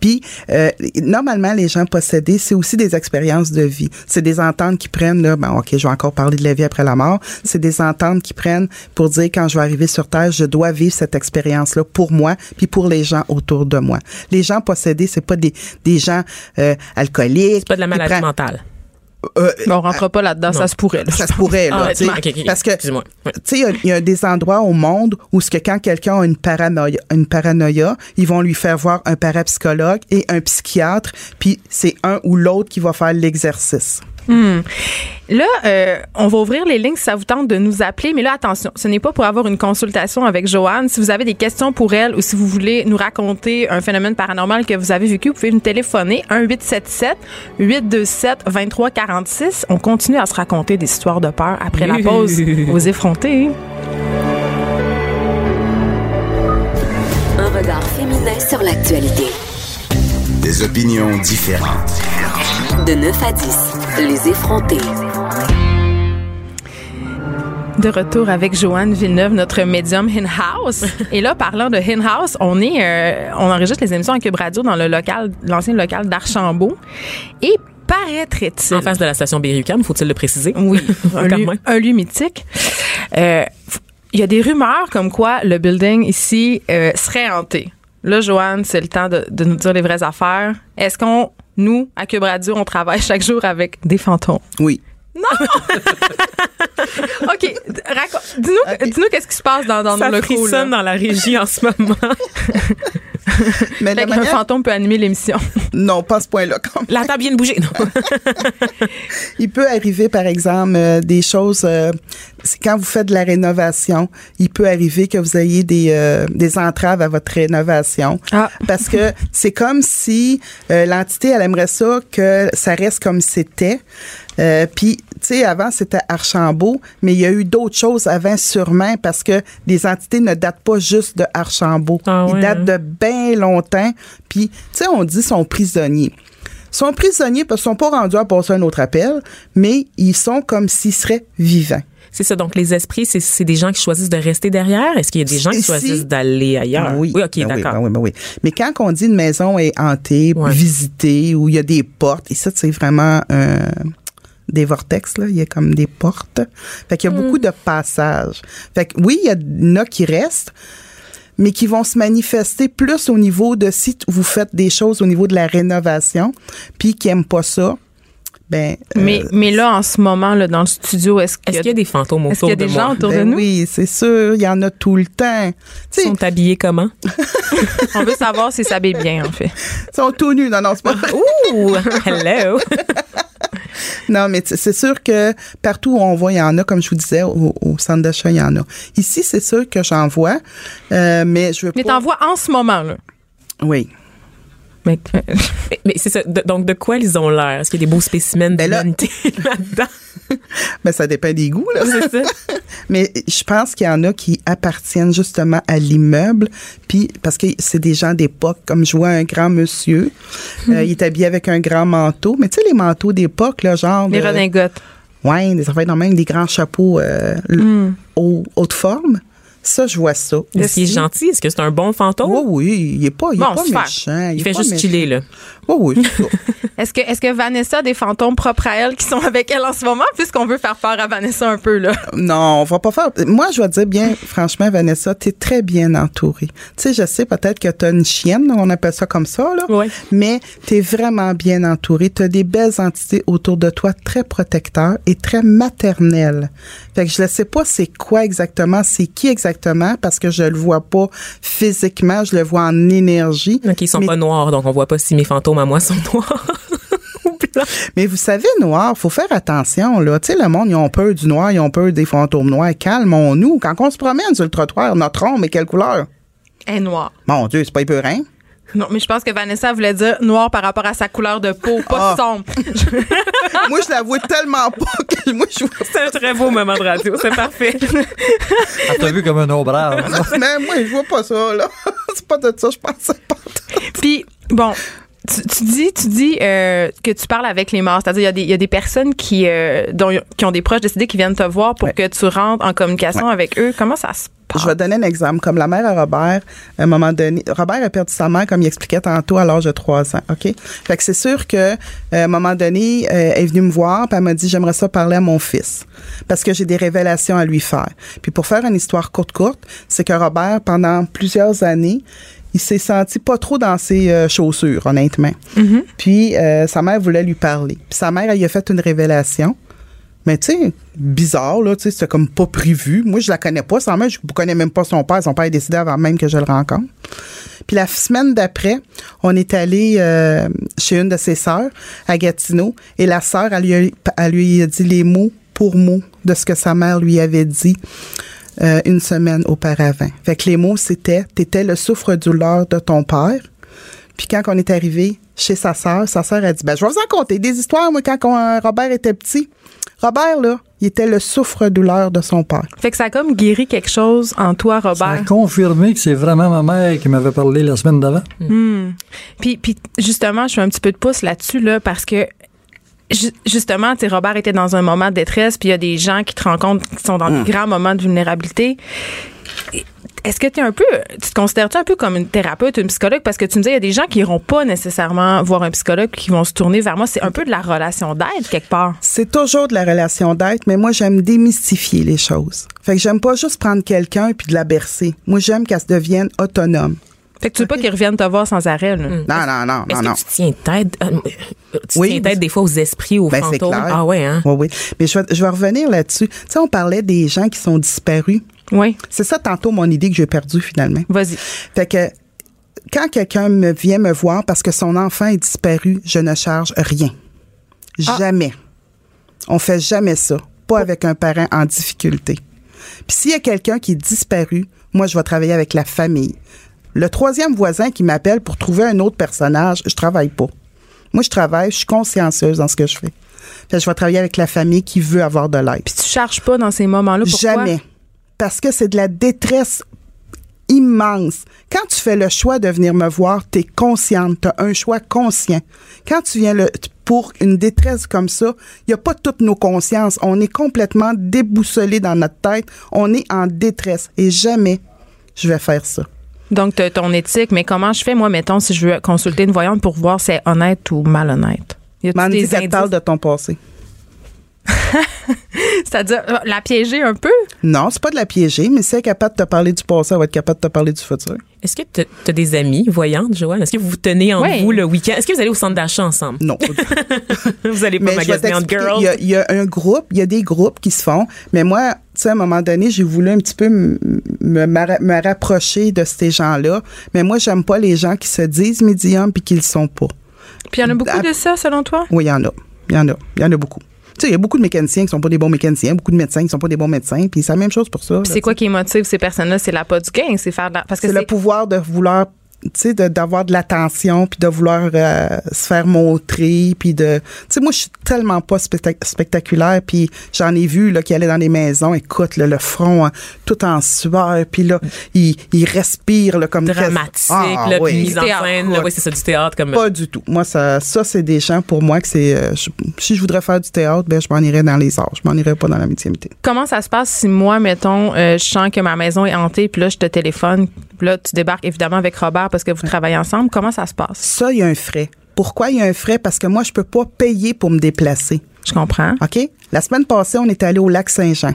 [SPEAKER 5] Puis, euh, normalement, les gens possédés, c'est aussi des expériences de vie. C'est des ententes qui prennent, là, ben, OK, je vais encore parler de la vie après la mort. C'est des ententes qui prennent pour dire, quand je vais arriver sur Terre, je dois vivre cette expérience-là pour moi, puis pour les gens autour de moi. Les gens possédés, c'est pas des, des gens euh, alcooliques.
[SPEAKER 2] C'est pas de la maladie mentale.
[SPEAKER 5] Euh,
[SPEAKER 1] on rentre pas là-dedans, ça se pourrait. là.
[SPEAKER 5] ça se pourrait, là.
[SPEAKER 2] Ah.
[SPEAKER 5] Parce que, tu sais, il y a- il y, a des endroits au monde où ce que quand quelqu'un a une paranoïa, une paranoïa, ils vont lui faire voir un parapsychologue et un psychiatre, puis c'est un ou l'autre qui va faire l'exercice.
[SPEAKER 1] Là, euh, on va ouvrir les lignes si ça vous tente de nous appeler. Mais là, attention, ce n'est pas pour avoir une consultation avec Joanne. Si vous avez des questions pour elle ou si vous voulez nous raconter un phénomène paranormal que vous avez vécu, vous pouvez nous téléphoner 1-877-827-2346. On continue à se raconter des histoires de peur après la pause. Aux effrontés.
[SPEAKER 4] Un regard féminin sur l'actualité.
[SPEAKER 3] Des opinions différentes.
[SPEAKER 4] De 9 à 10, les effrontés.
[SPEAKER 1] De retour avec Joanne Villeneuve, notre médium in-house. Et là, parlant de in-house, on est, euh, on enregistre les émissions à Cube Radio dans le local, l'ancien local d'Archambault. Et paraîtrait-il.
[SPEAKER 2] En face de la station Berry-UQAM, faut-il le préciser?
[SPEAKER 1] Oui, un lieu,
[SPEAKER 2] même.
[SPEAKER 1] un lieu mythique. Euh, Il y a des rumeurs comme quoi le building ici euh, serait hanté. Là, Joanne, c'est le temps de, de nous dire les vraies affaires. Est-ce qu'on, nous, à Cube Radio, on travaille chaque jour avec des fantômes?
[SPEAKER 5] Oui.
[SPEAKER 1] OK. raconte- Dis-nous dis-nous qu'est-ce qui se passe dans, dans
[SPEAKER 2] Ça
[SPEAKER 1] locaux. là.
[SPEAKER 2] frissonne dans la régie en ce moment.
[SPEAKER 5] Mais
[SPEAKER 1] Fait qu'un
[SPEAKER 5] manière-
[SPEAKER 1] fantôme peut animer l'émission.
[SPEAKER 5] non, pas à ce point-là. quand même.
[SPEAKER 2] La table vient de bouger. Non.
[SPEAKER 5] Il peut arriver, par exemple, euh, des choses. euh, c'est quand vous faites de la rénovation, il peut arriver que vous ayez des, euh, des entraves à votre rénovation.
[SPEAKER 1] Ah.
[SPEAKER 5] Parce que c'est comme si euh, l'entité, elle aimerait ça que ça reste comme c'était. Puis, sais, avant, c'était Archambault, mais il y a eu d'autres choses avant, sûrement, parce que les entités ne datent pas juste de Archambault.
[SPEAKER 2] Ah
[SPEAKER 5] Ils datent
[SPEAKER 2] hein?
[SPEAKER 5] de bien longtemps. Puis, tu sais, on dit sont prisonniers. Sont prisonniers parce qu'ils sont pas rendus à passer un autre appel, mais ils sont comme s'ils seraient vivants.
[SPEAKER 2] C'est ça. Donc, les esprits, c'est, des gens qui choisissent de rester derrière? Est-ce qu'il y a des gens qui choisissent d'aller ailleurs?
[SPEAKER 5] Oui,
[SPEAKER 2] OK,
[SPEAKER 5] ben oui,
[SPEAKER 2] d'accord.
[SPEAKER 5] ben oui, ben. Mais quand on dit une maison est hantée,
[SPEAKER 2] Ouais.
[SPEAKER 5] visitée, où il y a des portes, et ça, c'est vraiment euh, des vortex, là. Il y a comme des portes. Fait qu'il y a beaucoup
[SPEAKER 2] Hmm.
[SPEAKER 5] de passages. Fait que oui, il y en a qui restent, mais qui vont se manifester plus au niveau de si vous faites des choses au niveau de la rénovation, puis qui aiment pas ça, ben. euh,
[SPEAKER 1] Mais, mais là, en ce moment, là, dans le studio, est-ce qu'il y a,
[SPEAKER 2] qu'il y a des fantômes
[SPEAKER 1] est-ce
[SPEAKER 2] autour
[SPEAKER 1] qu'il y a
[SPEAKER 2] de
[SPEAKER 1] des
[SPEAKER 2] moi?
[SPEAKER 1] gens autour de
[SPEAKER 5] ben
[SPEAKER 1] nous?
[SPEAKER 5] oui, c'est sûr, il y en a tout le temps.
[SPEAKER 2] Ils sont habillés comment?
[SPEAKER 1] On veut savoir si ça s'habille bien, en fait.
[SPEAKER 5] ils sont tout nus. Non, non, c'est pas vrai.
[SPEAKER 2] Ouh! Hello!
[SPEAKER 5] Non, mais c'est sûr que partout où on voit, il y en a, comme je vous disais, au, au centre d'achat, il y en a. Ici, c'est sûr que j'en vois, euh, mais je veux
[SPEAKER 1] Mais
[SPEAKER 5] pas...
[SPEAKER 1] t'en vois en ce moment, là.
[SPEAKER 5] Oui.
[SPEAKER 1] Mais, euh,
[SPEAKER 2] mais c'est ça. De- donc, de quoi ils ont l'air? Est-ce qu'il y a des beaux spécimens
[SPEAKER 5] Ben là-
[SPEAKER 2] d'humanité là-dedans?
[SPEAKER 5] Mais ça dépend des goûts, là.
[SPEAKER 2] C'est ça.
[SPEAKER 5] Mais je pense qu'il y en a qui appartiennent justement à l'immeuble, puis parce que c'est des gens d'époque, comme je vois un grand monsieur, euh, il est habillé avec un grand manteau, mais tu sais les manteaux d'époque là, genre
[SPEAKER 1] les
[SPEAKER 5] de-
[SPEAKER 1] redingotes.
[SPEAKER 5] ouais, des affaires dans même des grands chapeaux euh,
[SPEAKER 1] Hmm.
[SPEAKER 5] haut- haute forme. Ça, je vois ça.
[SPEAKER 2] Est-ce qu'il est gentil? Est-ce que c'est un bon fantôme?
[SPEAKER 5] Oui, oui, il est pas, il est
[SPEAKER 1] Bon,
[SPEAKER 5] pas méchant.
[SPEAKER 2] Il fait juste
[SPEAKER 5] méchant.
[SPEAKER 2] chiller, là.
[SPEAKER 5] Oui, oui. c'est ça.
[SPEAKER 1] Est-ce que, est-ce que Vanessa a des fantômes propres à elle qui sont avec elle en ce moment, puisqu'on veut faire peur à Vanessa un peu, là?
[SPEAKER 5] Non, on va pas faire. Moi, je vais te dire bien, franchement, Vanessa, t'es très bien entourée. Tu sais, je sais peut-être que t'as une chienne, on appelle ça comme ça, là.
[SPEAKER 2] Ouais.
[SPEAKER 5] Mais t'es vraiment bien entourée. T'as des belles entités autour de toi, très protecteurs et très maternelles. Fait que je ne sais pas c'est quoi exactement, c'est qui exactement, parce que je le vois pas physiquement, je le vois en énergie.
[SPEAKER 2] Donc, ils sont
[SPEAKER 5] Mais-
[SPEAKER 2] pas noirs, donc on voit pas si mes fantômes à moi sont noirs.
[SPEAKER 5] Mais vous savez, noir, faut faire attention, là. Tu sais, le monde, ils ont peur du noir, ils ont peur des fantômes noirs. Calmons-nous. Quand on se promène sur le trottoir, notre ombre est quelle couleur?
[SPEAKER 1] Elle est noire.
[SPEAKER 5] Mon Dieu, c'est pas épeurant.
[SPEAKER 1] Non, mais je pense que Vanessa voulait dire noir par rapport à sa couleur de peau, pas
[SPEAKER 5] Ah.
[SPEAKER 1] sombre.
[SPEAKER 5] moi, je la vois tellement pas que moi, je vois
[SPEAKER 2] C'est un très beau moment de radio, c'est parfait.
[SPEAKER 6] Elle t'a vu comme un ombrage.
[SPEAKER 5] Mais moi, je vois pas ça, là. c'est pas de ça, je pense. pas.
[SPEAKER 1] Puis, bon. Tu, tu dis, tu dis euh, que tu parles avec les morts, c'est-à-dire il y a des, il y a des personnes qui, euh, dont, qui ont des proches décédés qui viennent te voir pour
[SPEAKER 5] Ouais.
[SPEAKER 1] que tu rentres en communication
[SPEAKER 5] Ouais.
[SPEAKER 1] avec eux. Comment ça se passe?
[SPEAKER 5] Je vais donner un exemple. Comme la mère à Robert, à un moment donné, Robert a perdu sa mère, comme il expliquait tantôt, à l'âge de 3 ans. OK? Fait que c'est sûr que, euh, à un moment donné, euh, elle est venue me voir, puis elle m'a dit, j'aimerais ça parler à mon fils. Parce que j'ai des révélations à lui faire. Puis pour faire une histoire courte, courte, c'est que Robert, pendant plusieurs années, il s'est senti pas trop dans ses euh, chaussures, honnêtement. Puis euh, sa mère voulait lui parler. Puis sa mère, elle lui a fait une révélation. Mais tu sais, bizarre, là, tu sais, c'était comme pas prévu. Moi, je la connais pas, sa mère, je connais même pas son père. Son père est décédé avant même que je le rencontre. Puis la semaine d'après, on est allé euh, chez une de ses sœurs à Gatineau et la sœur, elle lui, a, elle lui a dit les mots pour mots de ce que sa mère lui avait dit euh, une semaine auparavant. Fait que les mots, c'était « T'étais le souffre-douleur de ton père ». Puis quand on est arrivé chez sa sœur, sa sœur a dit ben je vais vous en conter des histoires moi quand on- Robert était petit. Robert là, il était le souffre-douleur de son père.
[SPEAKER 1] Fait que ça a comme guéri quelque chose en toi,
[SPEAKER 6] Ça a
[SPEAKER 1] Robert.
[SPEAKER 6] confirmé que c'est vraiment ma mère qui m'avait parlé la semaine d'avant.
[SPEAKER 1] Hmm. Puis, puis justement, je fais un petit peu de pouce là-dessus là parce que justement, tu Robert était dans un moment de détresse, puis il y a des gens qui te rencontrent qui sont dans des grands moments de vulnérabilité. Est-ce que tu es un peu, tu te considères-tu un peu comme une thérapeute, une psychologue? Parce que tu me disais, il y a des gens qui iront pas nécessairement voir un psychologue, qui vont se tourner vers moi. C'est un peu de la relation d'aide, quelque part.
[SPEAKER 5] C'est toujours de la relation d'être, mais moi j'aime démystifier les choses. Fait que j'aime pas juste prendre quelqu'un puis de la bercer. Moi j'aime qu'elle se devienne autonome.
[SPEAKER 1] Fait que tu veux pas qu'ils reviennent te voir sans arrêt, là.
[SPEAKER 5] Non non non
[SPEAKER 2] Est-ce
[SPEAKER 5] non non.
[SPEAKER 2] que tu tiens tête, euh, tu
[SPEAKER 5] Oui.
[SPEAKER 2] tiens tête des fois aux esprits, aux
[SPEAKER 5] Ben, c'est
[SPEAKER 2] fantômes?
[SPEAKER 5] clair.
[SPEAKER 2] Ah ouais, hein?
[SPEAKER 5] Oui, oui. Mais je vais, je vais revenir là-dessus. Tu sais, on parlait des gens qui sont disparus.
[SPEAKER 1] Oui.
[SPEAKER 5] C'est ça tantôt mon idée que j'ai perdue finalement.
[SPEAKER 1] Vas-y.
[SPEAKER 5] Fait que quand quelqu'un me vient me voir parce que son enfant est disparu, je ne charge rien.
[SPEAKER 1] Ah.
[SPEAKER 5] Jamais. On fait jamais ça. Pas avec un parent en difficulté. Puis s'il y a quelqu'un qui est disparu, moi, je vais travailler avec la famille. Le troisième voisin qui m'appelle pour trouver un autre personnage, je travaille pas. Moi, je travaille, je suis consciencieuse dans ce que je fais. Fait je vais travailler avec la famille qui veut avoir de l'aide.
[SPEAKER 1] Puis tu charges pas dans ces moments-là. Pourquoi?
[SPEAKER 5] Jamais. Parce que c'est de la détresse immense. Quand tu fais le choix de venir me voir, tu es consciente, tu as un choix conscient. Quand tu viens le, pour une détresse comme ça, il n'y a pas toutes nos consciences. On est complètement déboussolé dans notre tête. On est en détresse. Et jamais je vais faire ça.
[SPEAKER 1] Donc, t'as ton éthique, mais comment je fais, moi, mettons, si je veux consulter une voyante pour voir si c'est honnête ou malhonnête? Y
[SPEAKER 5] Mandy,
[SPEAKER 1] des
[SPEAKER 5] qu'elle
[SPEAKER 1] indices?
[SPEAKER 5] parle de ton passé.
[SPEAKER 1] C'est-à-dire, euh, la piéger un peu?
[SPEAKER 5] Non, c'est pas de la piéger, mais si elle est capable de te parler du passé, elle va être capable de te parler du futur.
[SPEAKER 2] Est-ce que tu as des amis voyantes, Joanne? Est-ce que vous vous tenez en
[SPEAKER 1] Oui.
[SPEAKER 2] vous le week-end? Est-ce que vous allez au centre d'achat ensemble?
[SPEAKER 5] Non.
[SPEAKER 2] vous allez pas magasiner
[SPEAKER 5] t'expliquer,
[SPEAKER 2] girls?
[SPEAKER 5] il y, a, il y a un groupe, il y a des groupes qui se font, mais moi, sais, à un moment donné, j'ai voulu un petit peu me, me, me rapprocher de ces gens-là, mais moi, j'aime pas les gens qui se disent médiums puis qui le sont pas.
[SPEAKER 1] Puis il y en a beaucoup
[SPEAKER 5] Ah.
[SPEAKER 1] de ça, selon toi?
[SPEAKER 5] Oui, il y en a. Il y en a. Il y en a beaucoup. Tu sais, il y a beaucoup de mécaniciens qui sont pas des bons mécaniciens, beaucoup de médecins qui sont pas des bons médecins, puis c'est la même chose pour ça.
[SPEAKER 1] Puis c'est quoi qui motive ces personnes-là? C'est la pas du gain, c'est faire de la... Parce que
[SPEAKER 5] C'est le pouvoir de vouloir tu sais de- d'avoir de l'attention puis de vouloir euh, se faire montrer puis de tu sais moi je suis tellement pas spectac- spectaculaire puis j'en ai vu là qui allaient dans les maisons écoute là, le front hein, tout en sueur puis là il, il respire là, comme
[SPEAKER 2] Dramatique,
[SPEAKER 5] Ah,
[SPEAKER 2] là,
[SPEAKER 5] oui.
[SPEAKER 2] puis mise en
[SPEAKER 1] Théâtre.
[SPEAKER 2] scène. là, oui, c'est ça, du théâtre. comme
[SPEAKER 5] pas du tout moi ça ça c'est des gens pour moi que c'est euh, si je voudrais faire du théâtre ben je m'en irais dans les arts je m'en irais pas dans la médiumnité
[SPEAKER 1] Comment ça se passe si moi, mettons, euh, je sens que ma maison est hantée, puis là, je te téléphone, puis là, tu débarques évidemment avec Robert parce que vous travaillez ensemble. Comment ça se passe?
[SPEAKER 5] ça il y a un frais pourquoi il y a un frais? Parce que moi je peux pas payer pour me déplacer
[SPEAKER 1] Je comprends.
[SPEAKER 5] OK? La semaine passée on est allé au lac Saint-Jean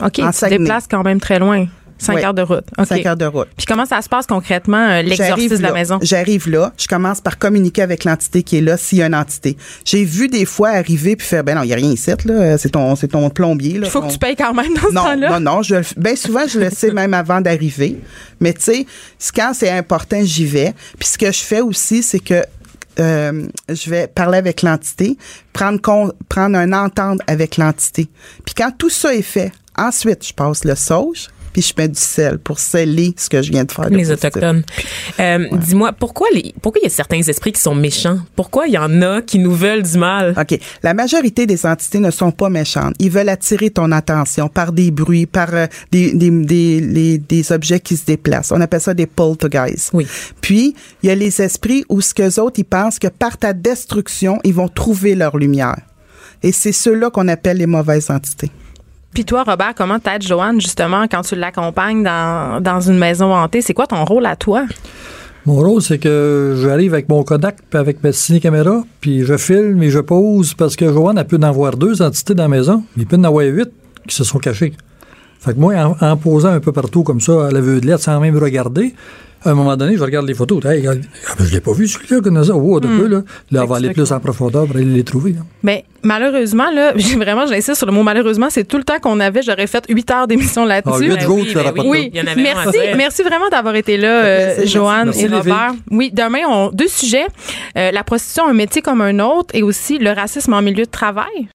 [SPEAKER 1] OK,
[SPEAKER 5] En
[SPEAKER 1] tu te déplaces quand même très loin. Cinq heures de route. OK.
[SPEAKER 5] 5 heures de route
[SPEAKER 1] Puis comment ça se passe concrètement, euh, l'exorcisme de la maison?
[SPEAKER 5] J'arrive là, je commence par communiquer avec l'entité qui est là, s'il y a une entité. J'ai vu des fois arriver puis faire, ben non, il y a rien ici, là, c'est ton, c'est ton plombier. Là,
[SPEAKER 1] Il faut que tu payes quand même dans ce
[SPEAKER 5] non,
[SPEAKER 1] temps-là.
[SPEAKER 5] non, non, je, ben souvent je le sais même avant d'arriver. Mais tu sais, quand c'est important, j'y vais. Puis ce que je fais aussi, c'est que euh, je vais parler avec l'entité, prendre con- prendre un entente avec l'entité. Puis quand tout ça est fait, ensuite je passe le sauge, puis je mets du sel pour sceller ce que je viens de faire. de
[SPEAKER 2] les
[SPEAKER 5] positif.
[SPEAKER 2] autochtones. Euh, Dis-moi, pourquoi les, pourquoi il y a certains esprits qui sont méchants? Pourquoi il y en a qui nous veulent du mal?
[SPEAKER 5] OK. La majorité des entités ne sont pas méchantes. Ils veulent attirer ton attention par des bruits, par euh, des, des, des, les- des objets qui se déplacent. On appelle ça des poltergeists.
[SPEAKER 2] Oui.
[SPEAKER 5] Puis, il y a les esprits où ce qu'eux autres, ils pensent que par ta destruction, ils vont trouver leur lumière. Et c'est ceux-là qu'on appelle les mauvaises entités.
[SPEAKER 1] Puis toi, Robert, comment t'aides Joanne, justement, quand tu l'accompagnes dans, une maison hantée? C'est quoi ton rôle à toi?
[SPEAKER 6] Mon rôle, c'est que j'arrive avec mon Kodak puis avec ma ciné-caméra, puis je filme et je pose parce que Joanne, elle peut en voir deux entités dans la maison, mais il peut en avoir huit qui se sont cachées. Fait que moi, en, en posant un peu partout comme ça, à l'aveuglette, sans même regarder, à un moment donné, je regarde les photos. Hey, regarde, ben, je l'ai pas vu, celui-là, comme ça. Oh, de peu, là. Là, on va aller plus en profondeur pour aller les trouver. là.
[SPEAKER 1] Mais malheureusement, là, j'ai vraiment, j'insiste sur le mot malheureusement, c'est tout le temps qu'on avait. J'aurais fait huit heures d'émission là-dessus.
[SPEAKER 6] Ah,
[SPEAKER 2] Ben
[SPEAKER 6] jours,
[SPEAKER 2] oui,
[SPEAKER 6] tu
[SPEAKER 2] ben oui.
[SPEAKER 1] Oui,
[SPEAKER 2] Il y en avait un à
[SPEAKER 1] merci, merci vraiment d'avoir été là, euh, Joanne et Robert. Oui, demain, on deux sujets Euh, la prostitution, un métier comme un autre, et aussi le racisme en milieu de travail.